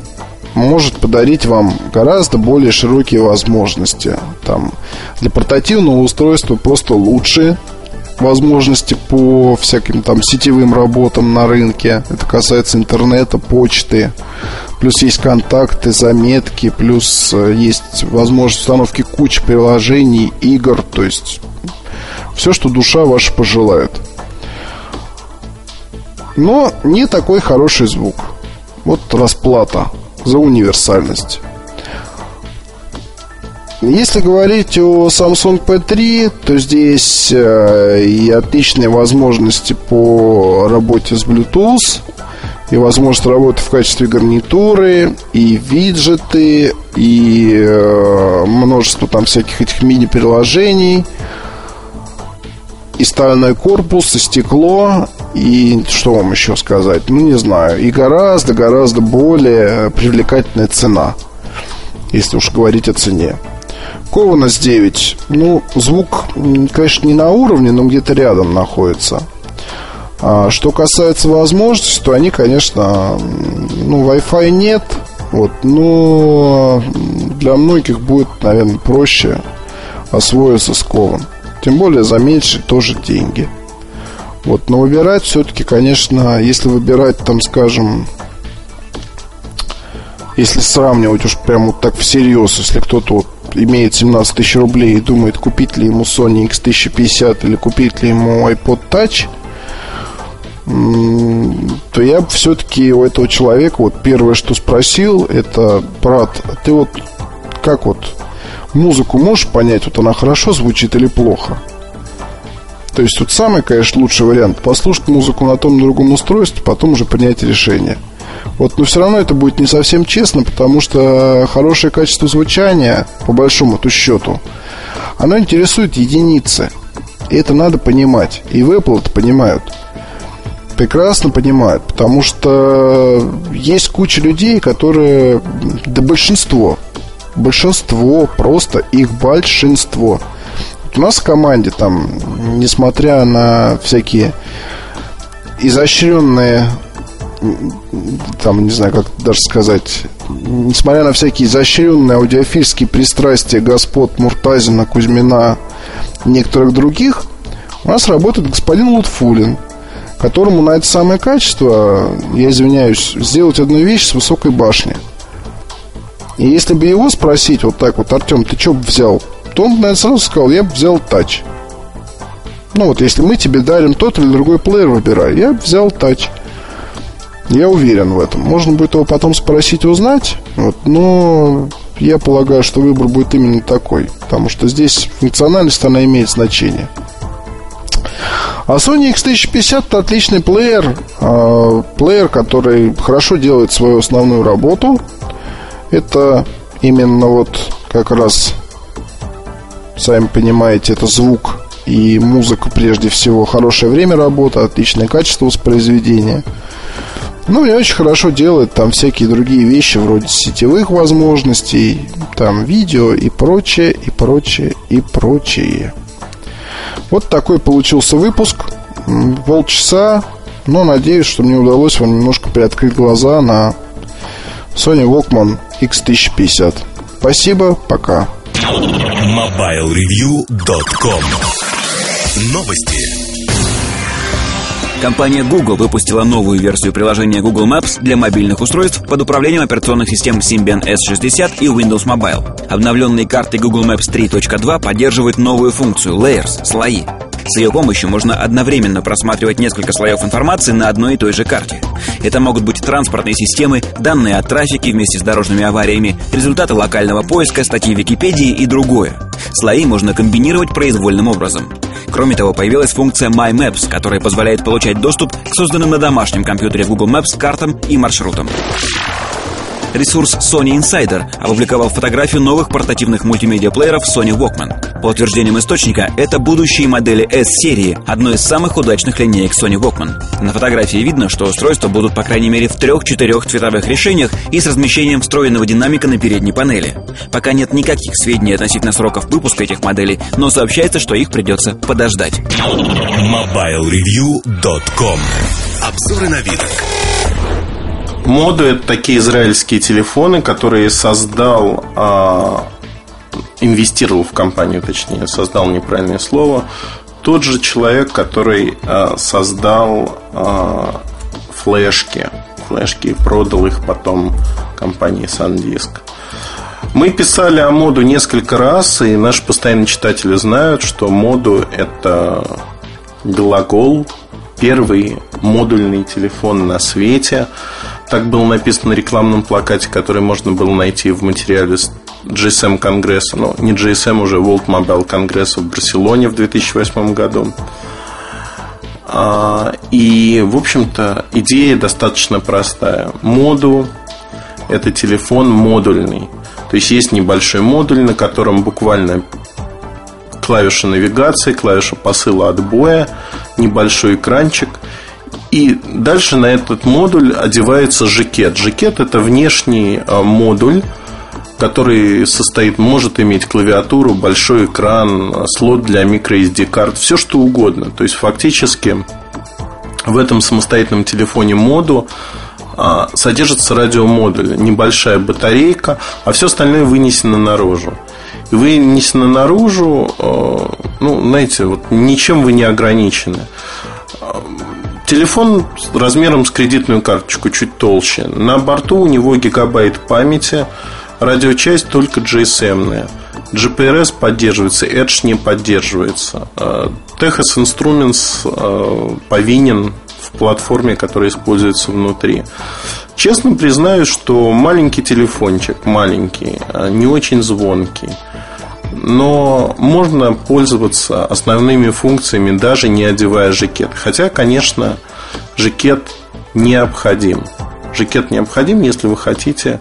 может подарить вам гораздо более широкие возможности. Там для портативного устройства просто лучше возможности по всяким там сетевым работам на рынке. Это касается интернета, почты. Плюс есть контакты, заметки, плюс э, есть возможность установки кучи приложений, игр. То есть все, что душа ваша пожелает. Но не такой хороший звук. Вот расплата за универсальность. Если говорить о Samsung P3, то здесь э, и отличные возможности по работе с Bluetooth, и возможность работы в качестве гарнитуры, и виджеты, и э, множество там всяких этих мини-приложений, и стальной корпус, и стекло, и что вам еще сказать? Ну, не знаю. И гораздо-гораздо более привлекательная цена, если уж говорить о цене. Кованос 9. Ну, звук, конечно, не на уровне, но где-то рядом находится. А что касается возможностей, то они, конечно, ну, Wi-Fi нет. Вот, но для многих будет, наверное, проще освоиться с ковом. Тем более за меньшие тоже деньги. Вот, но выбирать все-таки, конечно, если выбирать, там, скажем, если сравнивать уж прям вот так всерьез, если кто-то вот имеет 17 тысяч рублей и думает, купить ли ему Sony X1050 или купить ли ему iPod Touch, то я бы все-таки у этого человека вот первое, что спросил, это, брат, а ты вот как вот музыку можешь понять, вот она хорошо звучит или плохо? То есть вот самый, конечно, лучший вариант послушать музыку на том другом устройстве, потом уже принять решение. Вот, но все равно это будет не совсем честно, потому что хорошее качество звучания, по большому-то счету, оно интересует единицы. И это надо понимать. И в Apple это понимают. Прекрасно понимают, потому что есть куча людей, которые, да большинство, большинство, просто их большинство. Вот у нас в команде там, несмотря на всякие изощренные там, не знаю, как даже сказать, несмотря на всякие изощренные аудиофильские пристрастия господ Муртазина, Кузьмина, некоторых других, у нас работает господин Лутфулин, которому на это самое качество, я извиняюсь, сделать одну вещь с высокой башни. И если бы его спросить вот так вот, Артем, ты что бы взял? То он, наверное, сразу сказал, я бы взял тач. Ну вот, если мы тебе дарим тот или другой плеер, выбирай. Я бы взял тач. Я уверен в этом. Можно будет его потом спросить и узнать. Вот, но я полагаю, что выбор будет именно такой. Потому что здесь функциональность, она имеет значение. А Sony X1050 это отличный плеер. Э, плеер, который хорошо делает свою основную работу. Это именно вот как раз, сами понимаете, это звук и музыка прежде всего. Хорошее время работы, отличное качество воспроизведения. Ну, и очень хорошо делает там всякие другие вещи, вроде сетевых возможностей, там видео и прочее, и прочее, и прочее. Вот такой получился выпуск. Полчаса, но надеюсь, что мне удалось вам немножко приоткрыть глаза на Sony Walkman X1050. Спасибо, пока. MobileReview.com Новости. Компания Google выпустила новую версию приложения Google Maps для мобильных устройств под управлением операционных систем Symbian S60 и Windows Mobile. Обновленные карты Google Maps 3.2 поддерживают новую функцию Layers – слои. С ее помощью можно одновременно просматривать несколько слоев информации на одной и той же карте. Это могут быть транспортные системы, данные о трафике вместе с дорожными авариями, результаты локального поиска, статьи Википедии и другое. Слои можно комбинировать произвольным образом. Кроме того, появилась функция My Maps, которая позволяет получать доступ к созданным на домашнем компьютере в Google Maps картам и маршрутам. Ресурс Sony Insider опубликовал фотографию новых портативных мультимедиа-плееров Sony Walkman. По утверждениям источника, это будущие модели S-серии, одной из самых удачных линеек Sony Walkman. На фотографии видно, что устройства будут по крайней мере в трех-четырех цветовых решениях и с размещением встроенного динамика на передней панели. Пока нет никаких сведений относительно сроков выпуска этих моделей, но сообщается, что их придется подождать. MobileReview.com Обзоры новинок. Моду это такие израильские телефоны, которые создал, а, инвестировал в компанию, точнее, создал неправильное слово, тот же человек, который а, создал а, флешки, флешки и продал их потом компании SanDisk. Мы писали о моду несколько раз, и наши постоянные читатели знают, что моду это глагол, первый модульный телефон на свете, так было написано на рекламном плакате, который можно было найти в материале GSM Конгресса. Ну, не GSM, уже World Mobile Конгресса в Барселоне в 2008 году. А, и, в общем-то, идея достаточно простая. Моду – это телефон модульный. То есть есть небольшой модуль, на котором буквально клавиша навигации, клавиша посыла отбоя, небольшой экранчик – и дальше на этот модуль одевается жакет. Жакет это внешний а, модуль, который состоит, может иметь клавиатуру, большой экран, слот для microSD карт, все что угодно. То есть фактически в этом самостоятельном телефоне моду а, содержится радиомодуль, небольшая батарейка, а все остальное вынесено наружу. и вынесено наружу, ну, знаете, вот ничем вы не ограничены. Телефон размером с кредитную карточку, чуть толще. На борту у него гигабайт памяти, радиочасть только GSM-ная. GPRS поддерживается, Edge не поддерживается. Э, Texas Instruments э, повинен в платформе, которая используется внутри. Честно признаюсь, что маленький телефончик, маленький, э, не очень звонкий но можно пользоваться основными функциями, даже не одевая жакет. Хотя, конечно, жакет необходим. Жакет необходим, если вы хотите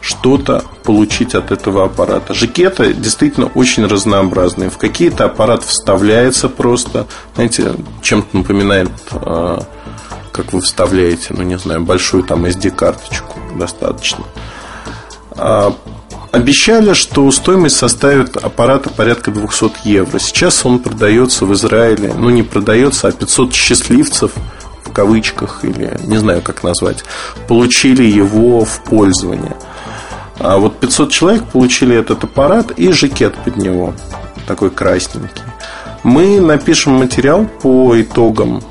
что-то получить от этого аппарата. Жакеты действительно очень разнообразные. В какие-то аппарат вставляется просто, знаете, чем-то напоминает, а, как вы вставляете, ну не знаю, большую там SD-карточку достаточно. Обещали, что стоимость составит аппарата порядка 200 евро. Сейчас он продается в Израиле, ну не продается, а 500 счастливцев в кавычках или не знаю как назвать, получили его в пользование. А вот 500 человек получили этот аппарат и жакет под него, такой красненький. Мы напишем материал по итогам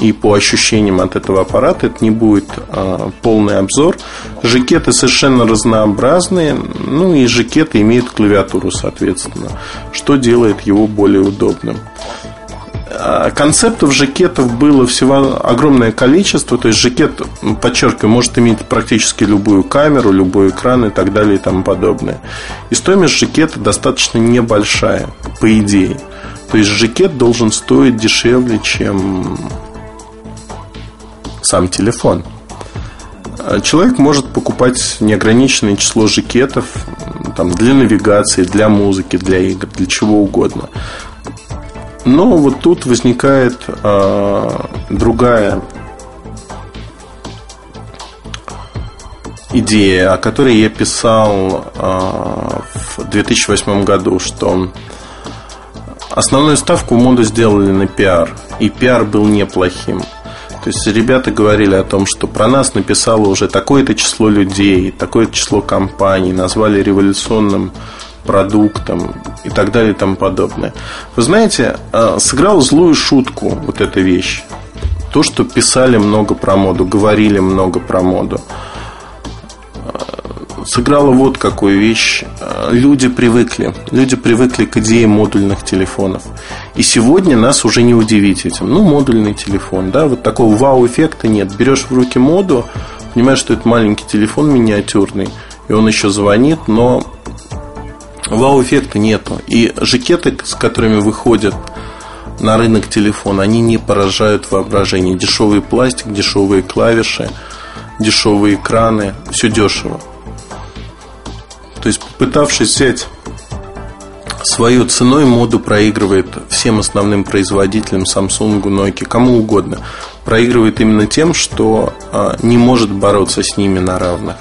и по ощущениям от этого аппарата. Это не будет а, полный обзор. Жакеты совершенно разнообразные. Ну и жакеты имеют клавиатуру, соответственно, что делает его более удобным. А, концептов жакетов было всего огромное количество. То есть жакет, подчеркиваю, может иметь практически любую камеру, любой экран и так далее и тому подобное. И стоимость жакета достаточно небольшая, по идее. То есть жакет должен стоить дешевле, чем сам телефон. Человек может покупать неограниченное число жакетов там, для навигации, для музыки, для игр, для чего угодно. Но вот тут возникает э, другая идея, о которой я писал э, в 2008 году, что основную ставку моду сделали на пиар, и пиар был неплохим. То есть ребята говорили о том, что про нас написало уже такое-то число людей, такое-то число компаний, назвали революционным продуктом и так далее и тому подобное. Вы знаете, а, сыграл злую шутку вот эта вещь. То, что писали много про моду, говорили много про моду. Сыграла вот какую вещь. А, люди привыкли. Люди привыкли к идее модульных телефонов. И сегодня нас уже не удивить этим. Ну, модульный телефон, да, вот такого вау-эффекта нет. Берешь в руки моду, понимаешь, что это маленький телефон миниатюрный, и он еще звонит, но вау-эффекта нету. И жакеты, с которыми выходят на рынок телефон, они не поражают воображение. Дешевый пластик, дешевые клавиши, дешевые экраны, все дешево. То есть, попытавшись взять свою ценой, моду проигрывает всем основным производителям Samsung, Nokia, кому угодно. Проигрывает именно тем, что а, не может бороться с ними на равных.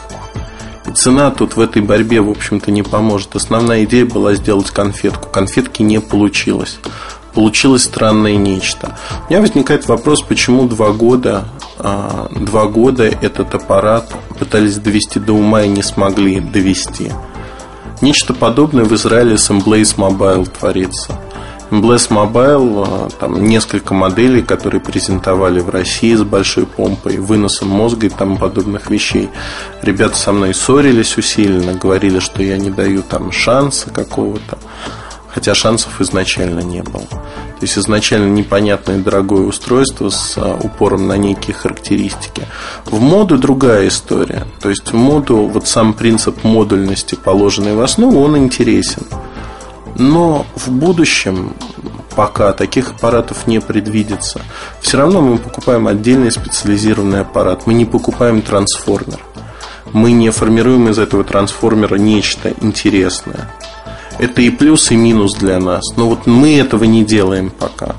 И цена тут в этой борьбе, в общем-то, не поможет. Основная идея была сделать конфетку. Конфетки не получилось. Получилось странное нечто. У меня возникает вопрос, почему два года, а, два года этот аппарат пытались довести до ума и не смогли довести. Нечто подобное в Израиле с Emblaze Mobile творится. Bless Mobile, а, там несколько моделей, которые презентовали в России с большой помпой, выносом мозга и тому подобных вещей. Ребята со мной ссорились усиленно, говорили, что я не даю там шанса какого-то, хотя шансов изначально не было. То есть изначально непонятное дорогое устройство с а, упором на некие характеристики. В моду другая история. То есть в моду вот сам принцип модульности, положенный в основу, он интересен. Но в будущем пока таких аппаратов не предвидится. Все равно мы покупаем отдельный специализированный аппарат. Мы не покупаем трансформер. Мы не формируем из этого трансформера нечто интересное. Это и плюс, и минус для нас. Но вот мы этого не делаем пока.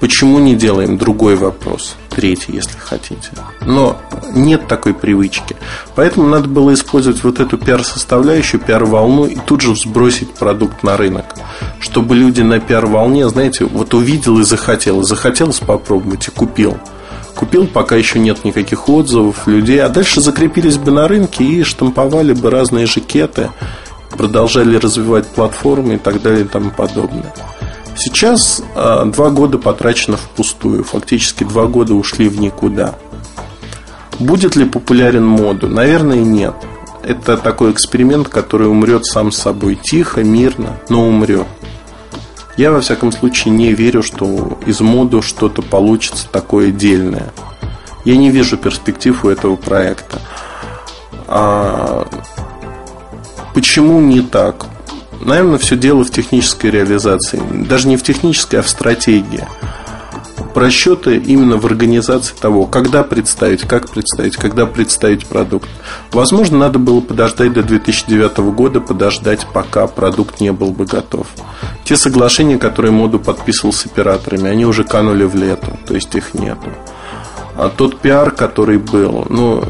Почему не делаем? Другой вопрос. Третий, если хотите. Но нет такой привычки. Поэтому надо было использовать вот эту пиар-составляющую, пиар-волну и тут же сбросить продукт на рынок. Чтобы люди на пиар-волне, знаете, вот увидел и захотел. Захотелось попробовать и купил. Купил, пока еще нет никаких отзывов людей. А дальше закрепились бы на рынке и штамповали бы разные жакеты продолжали развивать платформы и так далее и тому подобное. Сейчас э, два года потрачено впустую, фактически два года ушли в никуда. Будет ли популярен моду? Наверное, нет. Это такой эксперимент, который умрет сам собой тихо, мирно, но умрет. Я, во всяком случае, не верю, что из моду что-то получится такое дельное. Я не вижу перспектив у этого проекта. А почему не так? Наверное, все дело в технической реализации. Даже не в технической, а в стратегии. Просчеты именно в организации того, когда представить, как представить, когда представить продукт. Возможно, надо было подождать до 2009 года, подождать, пока продукт не был бы готов. Те соглашения, которые Моду подписывал с операторами, они уже канули в лето, то есть их нету. А тот пиар, который был, ну,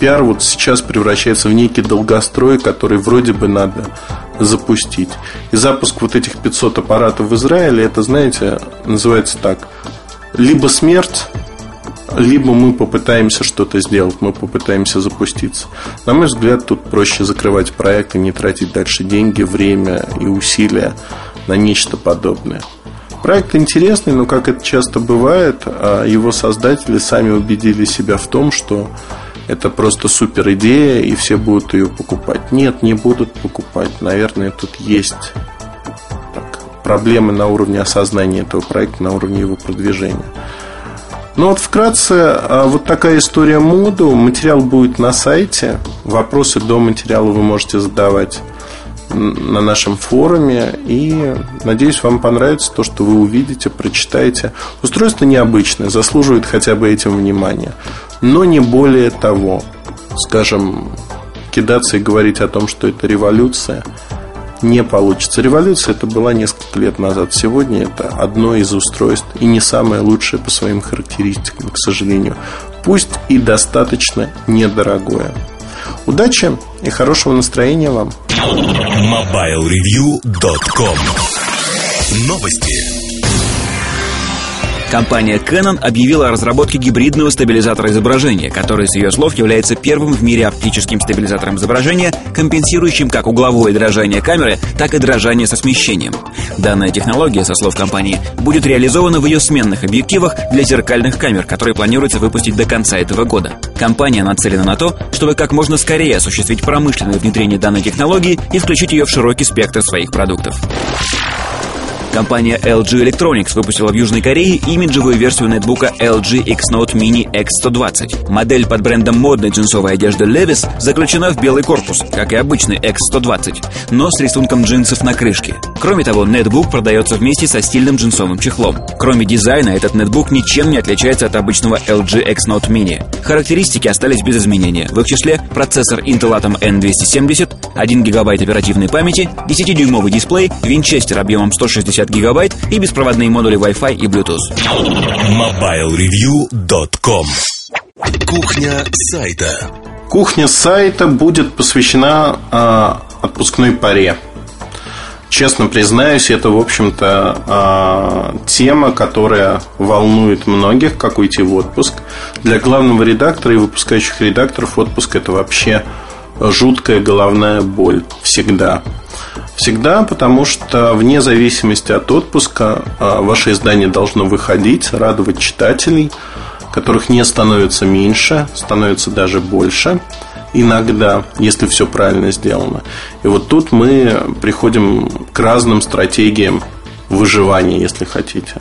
пиар вот сейчас превращается в некий долгострой, который вроде бы надо запустить. И запуск вот этих 500 аппаратов в Израиле, это, знаете, называется так. Либо смерть, либо мы попытаемся что-то сделать, мы попытаемся запуститься. На мой взгляд, тут проще закрывать проект и не тратить дальше деньги, время и усилия на нечто подобное. Проект интересный, но, как это часто бывает, а, его создатели сами убедили себя в том, что это просто супер идея, и все будут ее покупать. Нет, не будут покупать. Наверное, тут есть так, проблемы на уровне осознания этого проекта, на уровне его продвижения. Ну вот вкратце, а, вот такая история моду. Материал будет на сайте. Вопросы до материала вы можете задавать на нашем форуме. И надеюсь, вам понравится то, что вы увидите, прочитаете. Устройство необычное, заслуживает хотя бы этим внимания. Но не более того. Скажем, кидаться и говорить о том, что это революция, не получится. Революция это была несколько лет назад. Сегодня это одно из устройств и не самое лучшее по своим характеристикам, к сожалению. Пусть и достаточно недорогое. Удачи и хорошего настроения вам. MobileReview.com Новости. Компания Canon объявила о разработке гибридного стабилизатора изображения, который, с ее слов, является первым в мире оптическим стабилизатором изображения, компенсирующим как угловое дрожание камеры, так и дрожание со смещением. Данная технология, со слов компании, будет реализована в ее сменных объективах для зеркальных камер, которые планируется выпустить до конца этого года. Компания нацелена на то, чтобы как можно скорее осуществить промышленное внедрение данной технологии и включить ее в широкий спектр своих продуктов. Компания LG Electronics выпустила в Южной Корее имиджевую версию нетбука LG X Note Mini X120. Модель под брендом модной джинсовой одежды Levi's заключена в белый корпус, как и обычный X120, но с рисунком джинсов на крышке. Кроме того, нетбук продается вместе со стильным джинсовым чехлом. Кроме дизайна, этот нетбук ничем не отличается от обычного LG X Note Mini. Характеристики остались без изменения. В их числе процессор Intel Atom N270, 1 ГБ оперативной памяти, 10-дюймовый дисплей, винчестер объемом 160 гигабайт и беспроводные модули Wi-Fi и Bluetooth. MobileReview.com Кухня сайта. Кухня сайта будет посвящена э, отпускной паре. Честно признаюсь, это, в общем-то, э, тема, которая волнует многих, как уйти в отпуск. Для главного редактора и выпускающих редакторов отпуск это вообще жуткая головная боль. Всегда. Всегда, потому что вне зависимости от отпуска а, ваше издание должно выходить, радовать читателей, которых не становится меньше, становится даже больше. Иногда, если все правильно сделано. И вот тут мы приходим к разным стратегиям выживания, если хотите,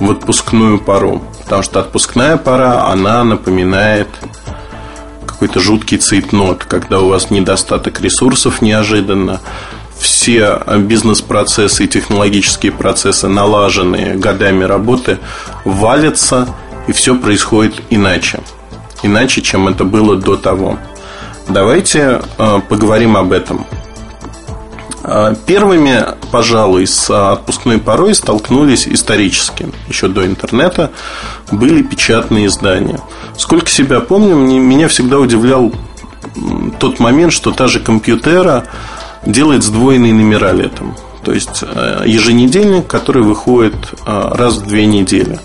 в отпускную пару. Потому что отпускная пора, она напоминает какой-то жуткий цейтнот, когда у вас недостаток ресурсов неожиданно, все бизнес-процессы и технологические процессы, налаженные годами работы, валятся, и все происходит иначе. Иначе, чем это было до того. Давайте э, поговорим об этом. Э, первыми, пожалуй, с отпускной порой столкнулись исторически. Еще до интернета были печатные издания. Сколько себя помню, меня всегда удивлял тот момент, что та же компьютера делает сдвоенные номера летом. То есть э, еженедельник, который выходит э, раз в две недели.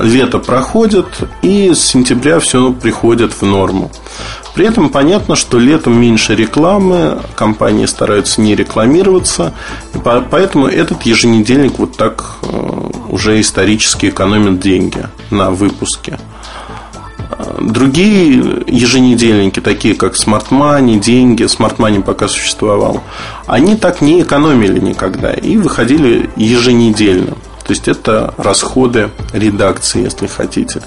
лето проходит, и с сентября все приходит в норму. При этом понятно, что летом меньше рекламы, компании стараются не рекламироваться, поэтому этот еженедельник вот так э, уже исторически экономит деньги на выпуске. Другие еженедельники, такие как Smart Money, деньги, Smart Money пока существовал, они так не экономили никогда и выходили еженедельно. То есть это расходы редакции, если хотите.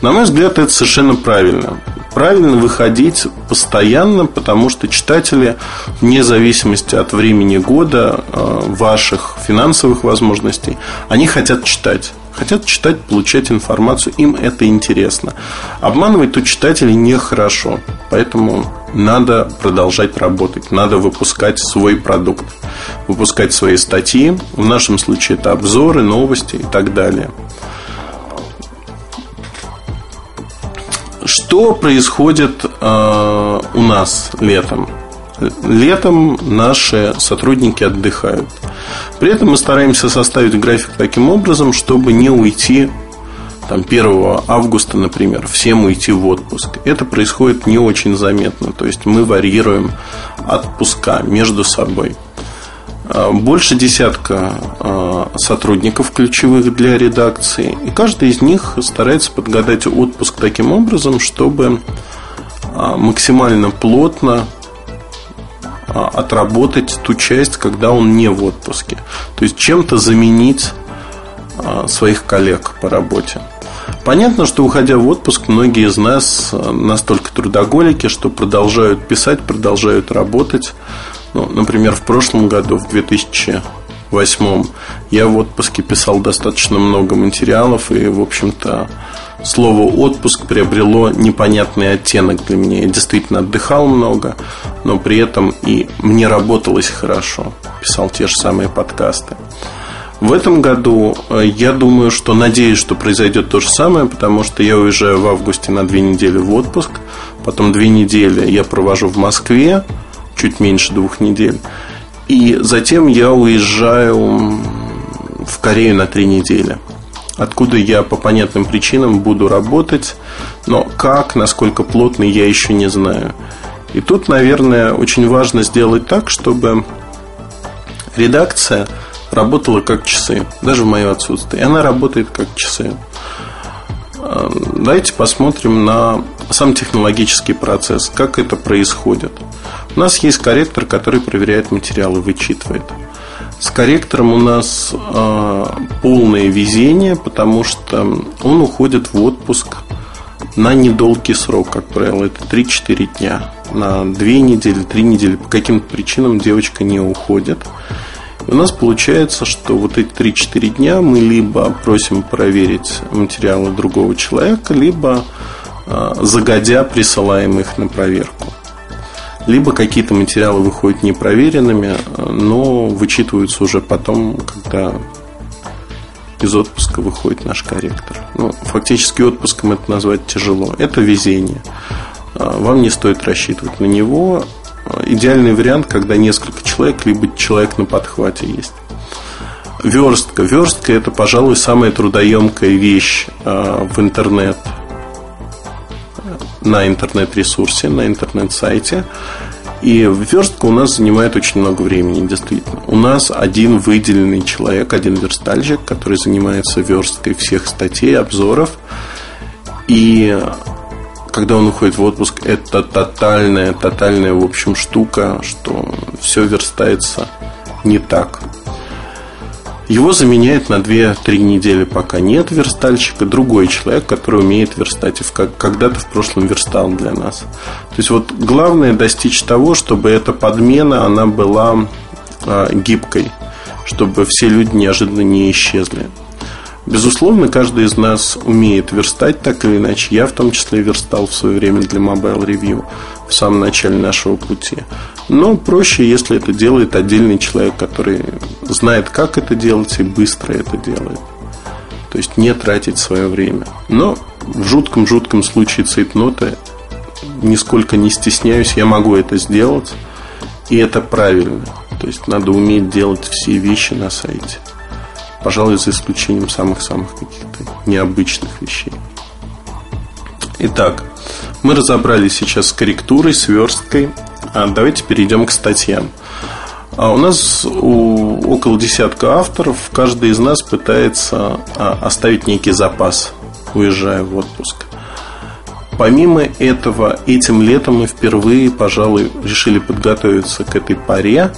На мой взгляд, это совершенно правильно. Правильно выходить постоянно, потому что читатели, вне зависимости от времени года, э, ваших финансовых возможностей, они хотят читать. Хотят читать, получать информацию, им это интересно. Обманывать тут читателей нехорошо. Поэтому надо продолжать работать, надо выпускать свой продукт, выпускать свои статьи. В нашем случае это обзоры, новости и так далее. Что происходит э, у нас летом? Летом наши сотрудники отдыхают. При этом мы стараемся составить график таким образом, чтобы не уйти там, 1 августа, например, всем уйти в отпуск. Это происходит не очень заметно. То есть мы варьируем отпуска между собой. А, больше десятка а, сотрудников ключевых для редакции. И каждый из них старается подгадать отпуск таким образом, чтобы а, максимально плотно отработать ту часть, когда он не в отпуске. То есть чем-то заменить своих коллег по работе. Понятно, что уходя в отпуск, многие из нас настолько трудоголики, что продолжают писать, продолжают работать. Ну, например, в прошлом году, в 2008, я в отпуске писал достаточно много материалов, и, в общем-то, слово «отпуск» приобрело непонятный оттенок для меня. Я действительно отдыхал много, но при этом и мне работалось хорошо. Писал те же самые подкасты. В этом году э, я думаю, что надеюсь, что произойдет то же самое, потому что я уезжаю в августе на две недели в отпуск, потом две недели я провожу в Москве, чуть меньше двух недель. И затем я уезжаю в Корею на три недели. Откуда я по понятным причинам буду работать, но как, насколько плотно, я еще не знаю. И тут, наверное, очень важно сделать так, чтобы редакция работала как часы, даже в мое отсутствие. И она работает как часы. Давайте посмотрим на сам технологический процесс, как это происходит. У нас есть корректор, который проверяет материалы, вычитывает. С корректором у нас э, полное везение, потому что он уходит в отпуск на недолгий срок, как правило, это 3-4 дня. На 2 недели, 3 недели по каким-то причинам девочка не уходит. И у нас получается, что вот эти 3-4 дня мы либо просим проверить материалы другого человека, либо э, загодя присылаем их на проверку либо какие-то материалы выходят непроверенными, но вычитываются уже потом, когда из отпуска выходит наш корректор. Ну, фактически отпуском это назвать тяжело. Это везение. А, вам не стоит рассчитывать на него. Идеальный вариант, когда несколько человек, либо человек на подхвате есть. Верстка. Верстка это, пожалуй, самая трудоемкая вещь а, в интернет на интернет-ресурсе, на интернет-сайте. И верстка у нас занимает очень много времени, действительно. У нас один выделенный человек, один верстальщик, который занимается версткой всех статей, обзоров. И когда он уходит в отпуск, это тотальная, тотальная, в общем, штука, что все верстается не так. Его заменяет на 2-3 недели, пока нет верстальщика, другой человек, который умеет верстать и когда-то в прошлом верстал для нас. То есть вот главное достичь того, чтобы эта подмена она была э, гибкой, чтобы все люди неожиданно не исчезли. Безусловно, каждый из нас умеет верстать так или иначе. Я в том числе верстал в свое время для Mobile Review в самом начале нашего пути. Но проще, если это делает отдельный человек, который знает, как это делать и быстро это делает. То есть не тратить свое время. Но в жутком-жутком случае цейтнота нисколько не стесняюсь, я могу это сделать. И это правильно. То есть надо уметь делать все вещи на сайте. Пожалуй, за исключением самых-самых каких-то необычных вещей. Итак, мы разобрались сейчас с корректурой, сверсткой. А давайте перейдем к статьям. А у нас у, около десятка авторов. Каждый из нас пытается а, оставить некий запас, уезжая в отпуск. Помимо этого, этим летом мы впервые, пожалуй, решили подготовиться к этой паре.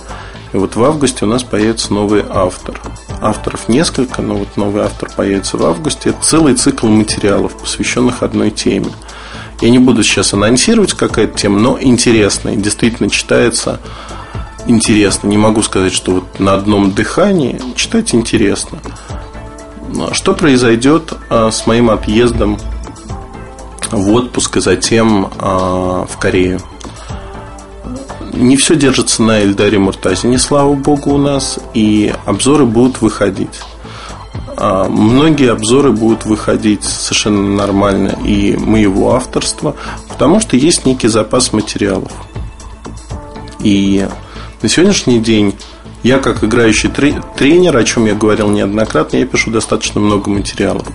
И вот в августе у нас появится новый автор. Авторов несколько, но вот новый автор появится в августе. Это целый цикл материалов, посвященных одной теме. Я не буду сейчас анонсировать, какая то тема, но интересная. Действительно читается интересно. Не могу сказать, что вот на одном дыхании читать интересно. Ну, а что произойдет а, с моим отъездом в отпуск и затем а, в Корею? Не все держится на Эльдаре Муртазине, слава богу, у нас, и обзоры будут выходить. Многие обзоры будут выходить совершенно нормально и моего авторства, потому что есть некий запас материалов. И на сегодняшний день я, как играющий тренер, о чем я говорил неоднократно, я пишу достаточно много материалов.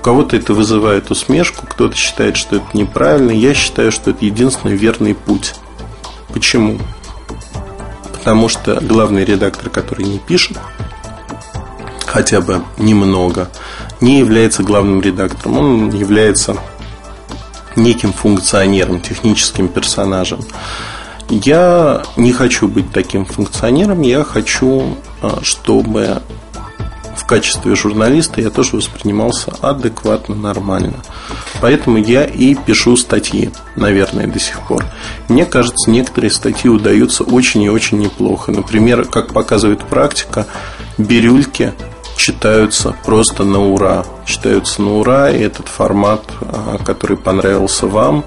У кого-то это вызывает усмешку, кто-то считает, что это неправильно. Я считаю, что это единственный верный путь. Почему? Потому что главный редактор, который не пишет, хотя бы немного, не является главным редактором. Он является неким функционером, техническим персонажем. Я не хочу быть таким функционером, я хочу, а, чтобы в качестве журналиста я тоже воспринимался адекватно, нормально. Поэтому я и пишу статьи, наверное, до сих пор. Мне кажется, некоторые статьи удаются очень и очень неплохо. Например, как показывает практика, бирюльки читаются просто на ура. Читаются на ура, и этот формат, а, который понравился вам,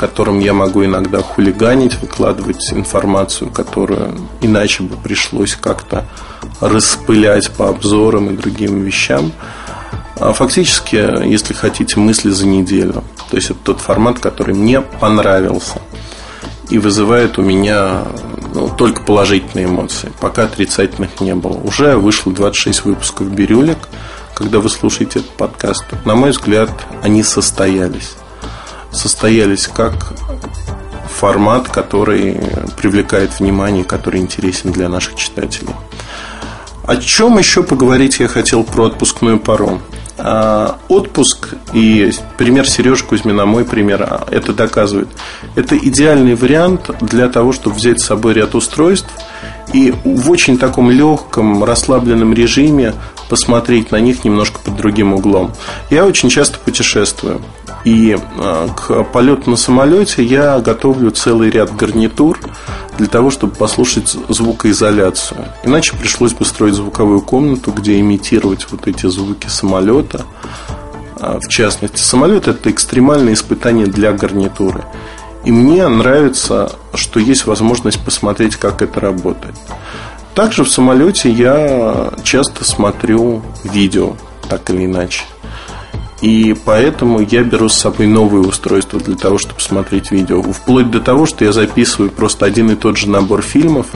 котором я могу иногда хулиганить, выкладывать информацию, которую иначе бы пришлось как-то распылять по обзорам и другим вещам. А фактически, если хотите, мысли за неделю. То есть это тот формат, который мне понравился и вызывает у меня ну, только положительные эмоции. Пока отрицательных не было. Уже вышло 26 выпусков «Бирюлек», когда вы слушаете этот подкаст. На мой взгляд, они состоялись состоялись как формат, который привлекает внимание, который интересен для наших читателей. О чем еще поговорить я хотел про отпускную пару? А, отпуск и пример Сережи Кузьмина, мой пример, а, это доказывает. Это идеальный вариант для того, чтобы взять с собой ряд устройств и в очень таком легком, расслабленном режиме посмотреть на них немножко под другим углом. Я очень часто путешествую. И а, к полету на самолете я готовлю целый ряд гарнитур для того, чтобы послушать звукоизоляцию. Иначе пришлось бы строить звуковую комнату, где имитировать вот эти звуки самолета. А, в частности, самолет это экстремальное испытание для гарнитуры. И мне нравится, что есть возможность посмотреть, как это работает. Также в самолете я часто смотрю видео, так или иначе. И поэтому я беру с собой новые устройства для того, чтобы смотреть видео. Вплоть до того, что я записываю просто один и тот же набор фильмов,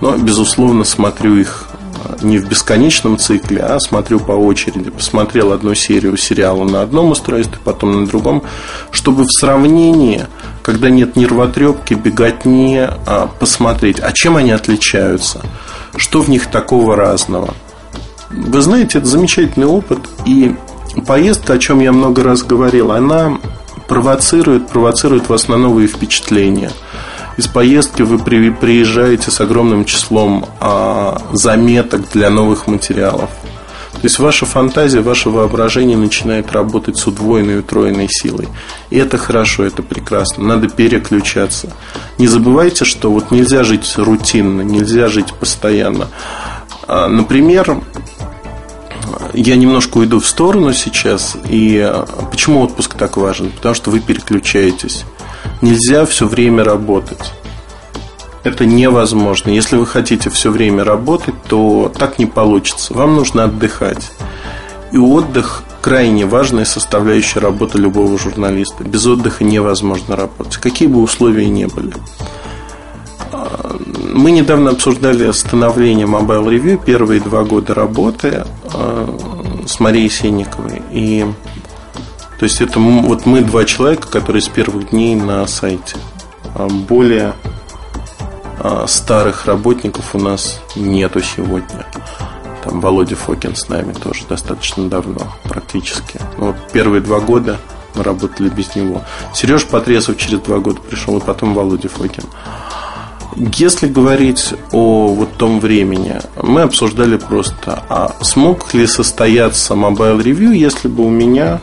но, безусловно, смотрю их а, не в бесконечном цикле, а смотрю по очереди. Посмотрел одну серию сериала на одном устройстве, потом на другом, чтобы в сравнении, когда нет нервотрепки, беготни, а, посмотреть, а чем они отличаются, что в них такого разного. Вы знаете, это замечательный опыт, и поездка, о чем я много раз говорил, она провоцирует, провоцирует вас на новые впечатления. Из поездки вы при, приезжаете с огромным числом а, заметок для новых материалов. То есть ваша фантазия, ваше воображение начинает работать с удвоенной и утроенной силой. И это хорошо, это прекрасно. Надо переключаться. Не забывайте, что вот нельзя жить рутинно, нельзя жить постоянно. А, например, я немножко уйду в сторону сейчас. И э, почему отпуск так важен? Потому что вы переключаетесь. Нельзя все время работать. Это невозможно. Если вы хотите все время работать, то так не получится. Вам нужно отдыхать. И отдых крайне важная составляющая работы любого журналиста. Без отдыха невозможно работать, какие бы условия ни были. мы недавно обсуждали становление Mobile Review, первые два года работы э, с Марией Сенниковой. И то есть это вот мы два человека, которые с первых дней на сайте. А более а, старых работников у нас нету сегодня. Там Володя Фокин с нами тоже достаточно давно, практически. Ну, вот первые два года мы работали без него. Сереж Потресов через два года пришел, и потом Володя Фокин. Если говорить о вот том времени, мы обсуждали просто, а смог ли состояться Mobile Review, если бы у меня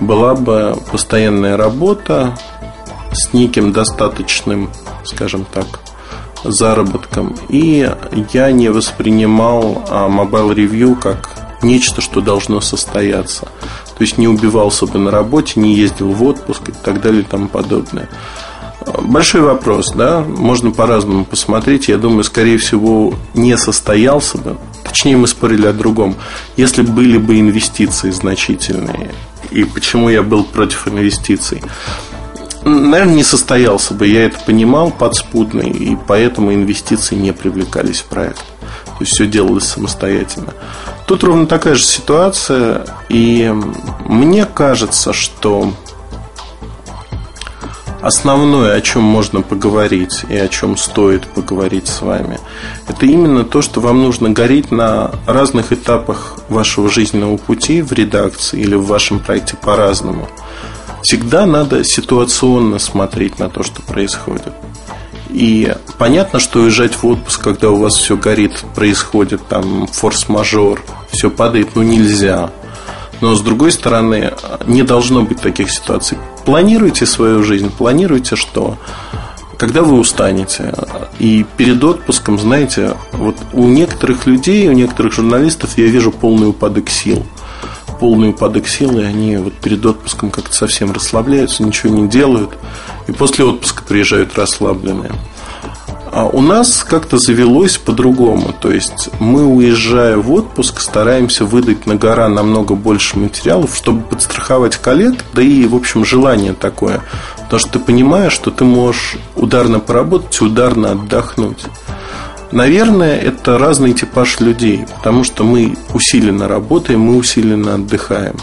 была бы постоянная работа с неким достаточным, скажем так, заработком, и я не воспринимал а, Mobile Review как нечто, что должно состояться. То есть не убивался бы на работе, не ездил в отпуск и так далее и тому подобное. Большой вопрос, да, можно по-разному посмотреть. Я думаю, скорее всего, не состоялся бы. Точнее, мы спорили о другом. Если были бы инвестиции значительные, и почему я был против инвестиций, наверное, не состоялся бы. Я это понимал подспудно, и поэтому инвестиции не привлекались в проект. То есть все делалось самостоятельно. Тут ровно такая же ситуация, и мне кажется, что основное, о чем можно поговорить и о чем стоит поговорить с вами, это именно то, что вам нужно гореть на разных этапах вашего жизненного пути в редакции или в вашем проекте по-разному. Всегда надо ситуационно смотреть на то, что происходит. И понятно, что уезжать в отпуск, когда у вас все горит, происходит там форс-мажор, все падает, ну нельзя. Но с другой стороны, не должно быть таких ситуаций. Планируйте свою жизнь, планируйте, что когда вы устанете. И перед отпуском, знаете, вот у некоторых людей, у некоторых журналистов я вижу полный упадок сил. Полный упадок сил, и они вот перед отпуском как-то совсем расслабляются, ничего не делают. И после отпуска приезжают расслабленные. А у нас как-то завелось по-другому. То есть мы, уезжая в отпуск, стараемся выдать на гора намного больше материалов, чтобы подстраховать коллег, да и, в общем, желание такое. Потому что ты понимаешь, что ты можешь ударно поработать, ударно отдохнуть. Наверное, это разный типаж людей, потому что мы усиленно работаем, мы усиленно отдыхаем.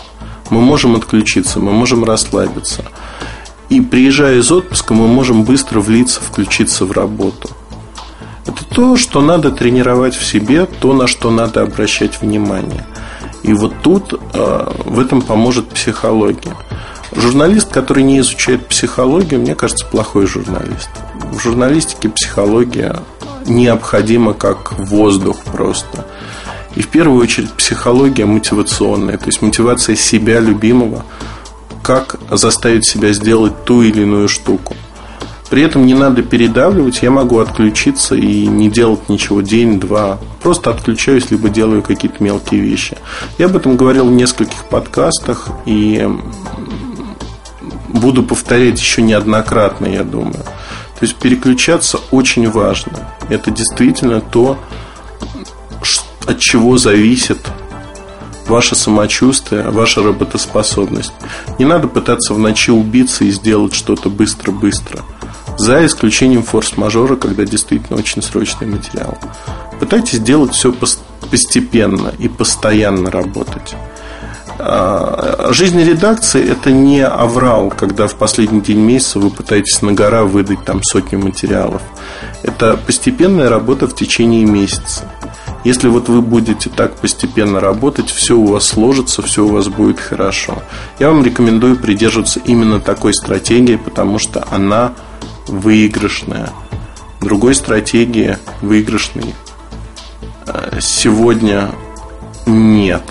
Мы можем отключиться, мы можем расслабиться. И приезжая из отпуска, мы можем быстро влиться, включиться в работу – это то, что надо тренировать в себе, то, на что надо обращать внимание. И вот тут э, в этом поможет психология. Журналист, который не изучает психологию, мне кажется, плохой журналист. В журналистике психология необходима как воздух просто. И в первую очередь психология мотивационная, то есть мотивация себя любимого, как заставить себя сделать ту или иную штуку. При этом не надо передавливать, я могу отключиться и не делать ничего день-два. Просто отключаюсь, либо делаю какие-то мелкие вещи. Я об этом говорил в нескольких подкастах и буду повторять еще неоднократно, я думаю. То есть переключаться очень важно. Это действительно то, от чего зависит ваше самочувствие, ваша работоспособность. Не надо пытаться в ночи убиться и сделать что-то быстро-быстро за исключением форс-мажора, когда действительно очень срочный материал. Пытайтесь делать все постепенно и постоянно работать. А, жизнь редакции – это не аврал, когда в последний день месяца вы пытаетесь на гора выдать там сотню материалов. Это постепенная работа в течение месяца. Если вот вы будете так постепенно работать, все у вас сложится, все у вас будет хорошо. Я вам рекомендую придерживаться именно такой стратегии, потому что она выигрышная. Другой стратегии выигрышной э, сегодня нет.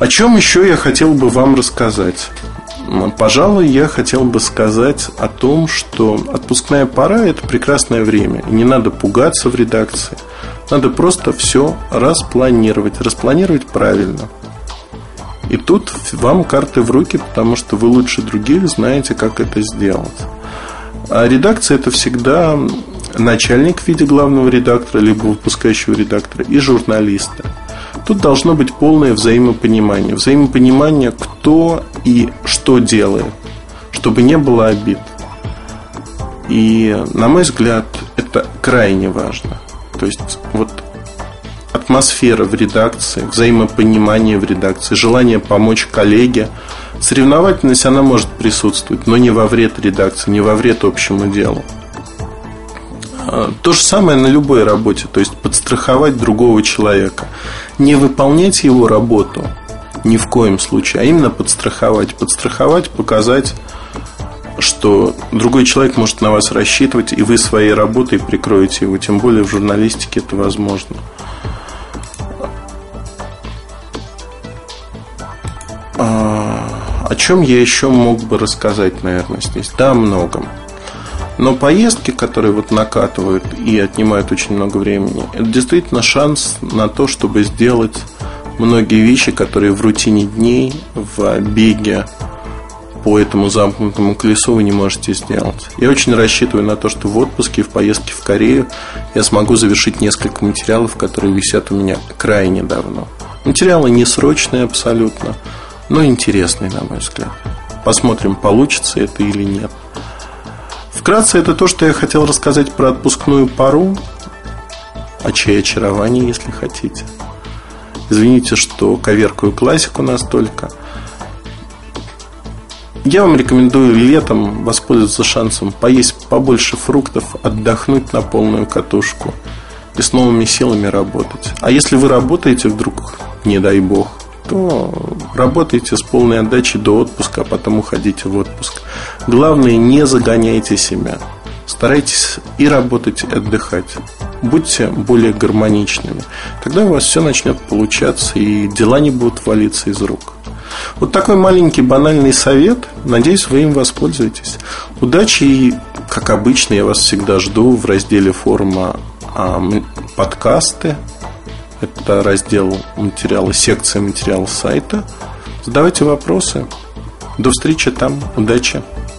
О чем еще я хотел бы вам рассказать? Пожалуй, я хотел бы сказать о том, что отпускная пора – это прекрасное время. И не надо пугаться в редакции. Надо просто все распланировать. Распланировать правильно – и тут вам карты в руки, потому что вы лучше других знаете, как это сделать. А редакция это всегда начальник в виде главного редактора, либо выпускающего редактора и журналиста. Тут должно быть полное взаимопонимание. Взаимопонимание, кто и что делает, чтобы не было обид. И, на мой взгляд, это крайне важно. То есть, вот атмосфера в редакции, взаимопонимание в редакции, желание помочь коллеге. Соревновательность, она может присутствовать, но не во вред редакции, не во вред общему делу. А, то же самое на любой работе, то есть подстраховать другого человека. Не выполнять его работу ни в коем случае, а именно подстраховать. Подстраховать, показать, что другой человек может на вас рассчитывать, и вы своей работой прикроете его. Тем более в журналистике это возможно. А, о чем я еще мог бы рассказать, наверное, здесь? Да, о многом. Но поездки, которые вот накатывают и отнимают очень много времени, это действительно шанс на то, чтобы сделать многие вещи, которые в рутине дней, в беге по этому замкнутому колесу вы не можете сделать. Я очень рассчитываю на то, что в отпуске, в поездке в Корею я смогу завершить несколько материалов, которые висят у меня крайне давно. Материалы не срочные абсолютно, но интересные, на мой взгляд. Посмотрим, получится это или нет. Вкратце, это то, что я хотел рассказать про отпускную пару, о чьей очаровании, если хотите. Извините, что коверкаю классику настолько. Я вам рекомендую летом воспользоваться шансом поесть побольше фруктов, отдохнуть на полную катушку и с новыми силами работать. А если вы работаете вдруг, не дай бог, то работайте с полной отдачей до отпуска, а потом уходите в отпуск. Главное, не загоняйте себя. Старайтесь и работать, и отдыхать. Будьте более гармоничными. Тогда у вас все начнет получаться, и дела не будут валиться из рук. Вот такой маленький банальный совет. Надеюсь, вы им воспользуетесь. Удачи и, как обычно, я вас всегда жду в разделе форума а, подкасты это раздел материала, секция материала сайта. Задавайте вопросы. До встречи там. Удачи.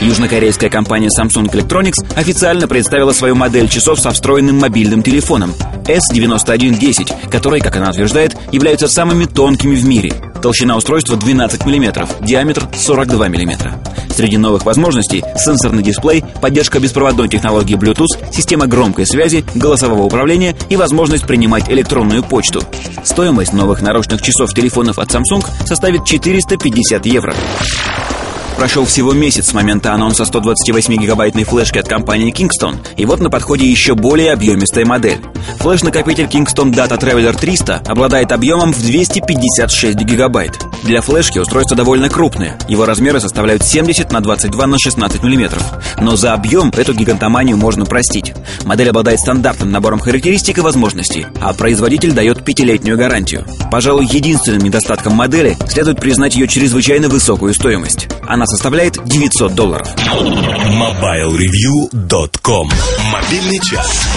Южнокорейская компания Samsung Electronics официально представила свою модель часов со встроенным мобильным телефоном S9110, которые, как она утверждает, являются самыми тонкими в мире. Толщина устройства 12 мм, диаметр 42 мм. Среди новых возможностей – сенсорный дисплей, поддержка беспроводной технологии Bluetooth, система громкой связи, голосового управления и возможность принимать электронную почту. Стоимость новых наручных часов телефонов от Samsung составит 450 евро. Прошел всего месяц с момента анонса 128-гигабайтной флешки от компании Kingston, и вот на подходе еще более объемистая модель. Флеш-накопитель Kingston Data Traveler 300 обладает объемом в 256 гигабайт. Для флешки устройство довольно крупное, его размеры составляют 70 на 22 на 16 мм. Но за объем эту гигантоманию можно простить. Модель обладает стандартным набором характеристик и возможностей, а производитель дает пятилетнюю гарантию. Пожалуй, единственным недостатком модели следует признать ее чрезвычайно высокую стоимость. Она составляет 900 долларов. MobileReview.com Мобильный час.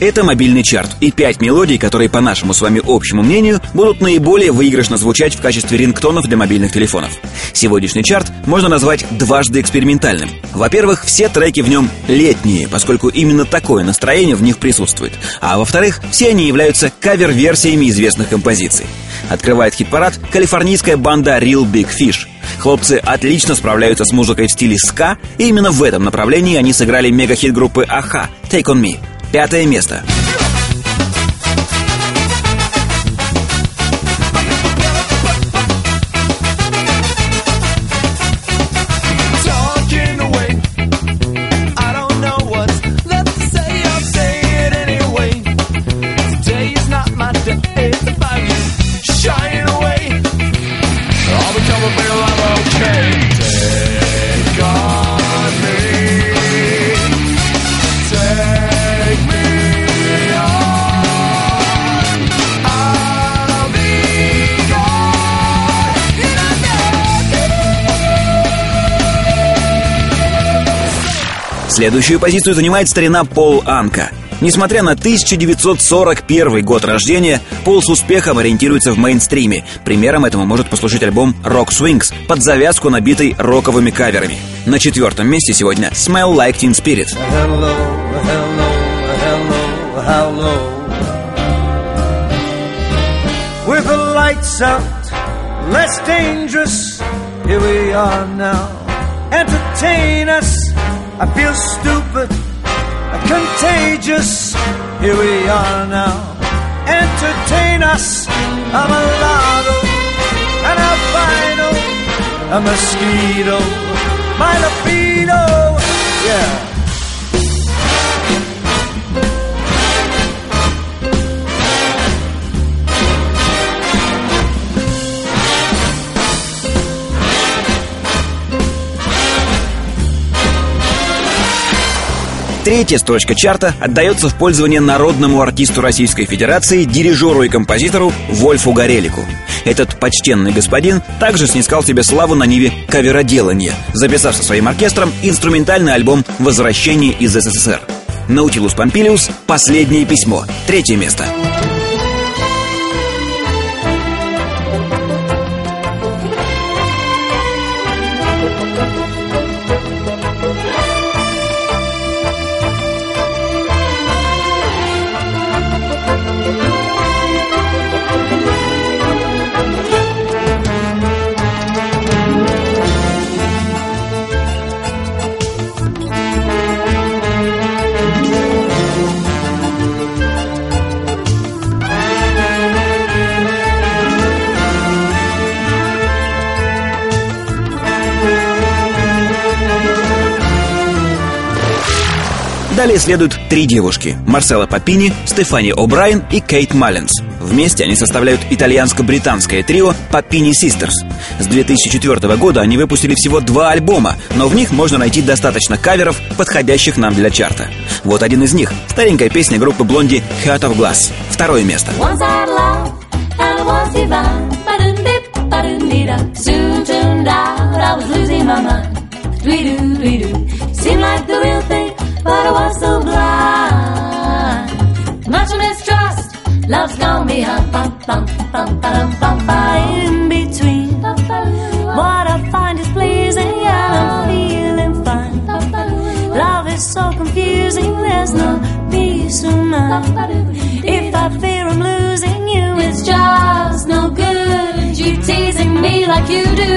Это мобильный чарт и пять мелодий, которые, по нашему с вами общему мнению, будут наиболее выигрышно звучать в качестве рингтонов для мобильных телефонов. Сегодняшний чарт можно назвать дважды экспериментальным. Во-первых, все треки в нем летние, поскольку именно такое настроение в них присутствует. А во-вторых, все они являются кавер-версиями известных композиций. Открывает хит-парад калифорнийская банда Real Big Fish – Хлопцы отлично справляются с музыкой в стиле ска, и именно в этом направлении они сыграли мегахит группы Аха «Take On Me». Пятое место. Следующую позицию занимает старина Пол Анка. Несмотря на 1941 год рождения, Пол с успехом ориентируется в мейнстриме. Примером этому может послужить альбом Rock Swings, под завязку набитый роковыми каверами. На четвертом месте сегодня Smell Like Teen Spirit. Hello, hello, hello, hello. With the light lights out, less dangerous. Here we are now. Entertain us. I feel stupid, contagious. Here we are now. Entertain us. I'm a lotto, an albino, a mosquito, my libido. Третья строчка чарта отдается в пользование народному артисту Российской Федерации, дирижеру и композитору Вольфу Горелику. Этот почтенный господин также снискал себе славу на ниве кавероделания, записав со своим оркестром инструментальный альбом «Возвращение из СССР». Наутилус Помпилиус «Последнее письмо», третье место. Далее следуют три девушки – Марсела Папини, Стефани О'Брайен и Кейт Маллинс. Вместе они составляют итальянско-британское трио Папини Sisters. С 2004 года они выпустили всего два альбома, но в них можно найти достаточно каверов, подходящих нам для чарта. Вот один из них – старенькая песня группы Блонди «Heart of Glass». Второе место. Seemed like the real thing, but I was so blind. Much mistrust, love's gone behind. Bum, bum, bum, ba-dum, bum, ba. In between, what I find is pleasing, and I'm feeling fine. Love is so confusing, there's no peace of mind. If I fear I'm losing you, it's just no good. You teasing me like you do.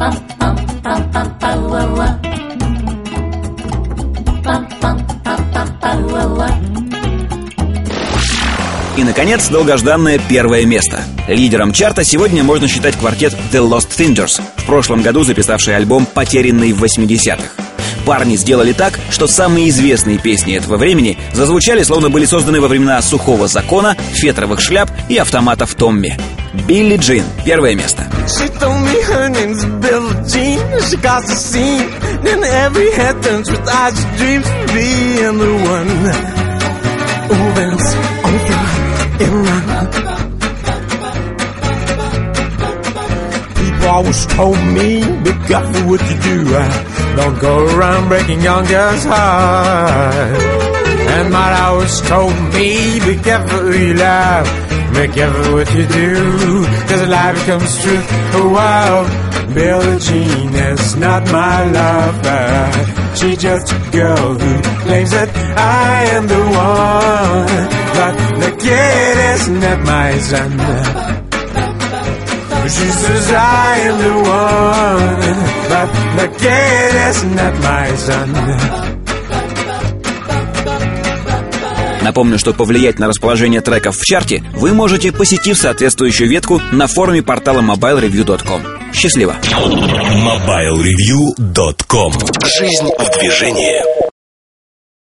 Bum, bum, bum, bum, bum. Bum, bum, И, наконец, долгожданное первое место. Лидером чарта сегодня можно считать квартет The Lost Fingers, в прошлом году записавший альбом «Потерянный в 80-х». Парни сделали так, что самые известные песни этого времени зазвучали, словно были созданы во времена сухого закона, фетровых шляп и автоматов Томми. Билли Джин. Первое место. She always told me, be careful what you do. Uh, don't go around breaking young girls' hearts. And my always told me, be careful who you love. Be careful what you do, cause a lie becomes truth. Oh wow, Billie Jean is not my lover. She's just a girl who claims that I am the one. But the kid is not my son. She says I am the one, but the kid is not my son. Напомню, что повлиять на расположение треков в чарте вы можете, посетив соответствующую ветку на форуме портала mobilereview.com. Счастливо! MobileReview.com Жизнь в движении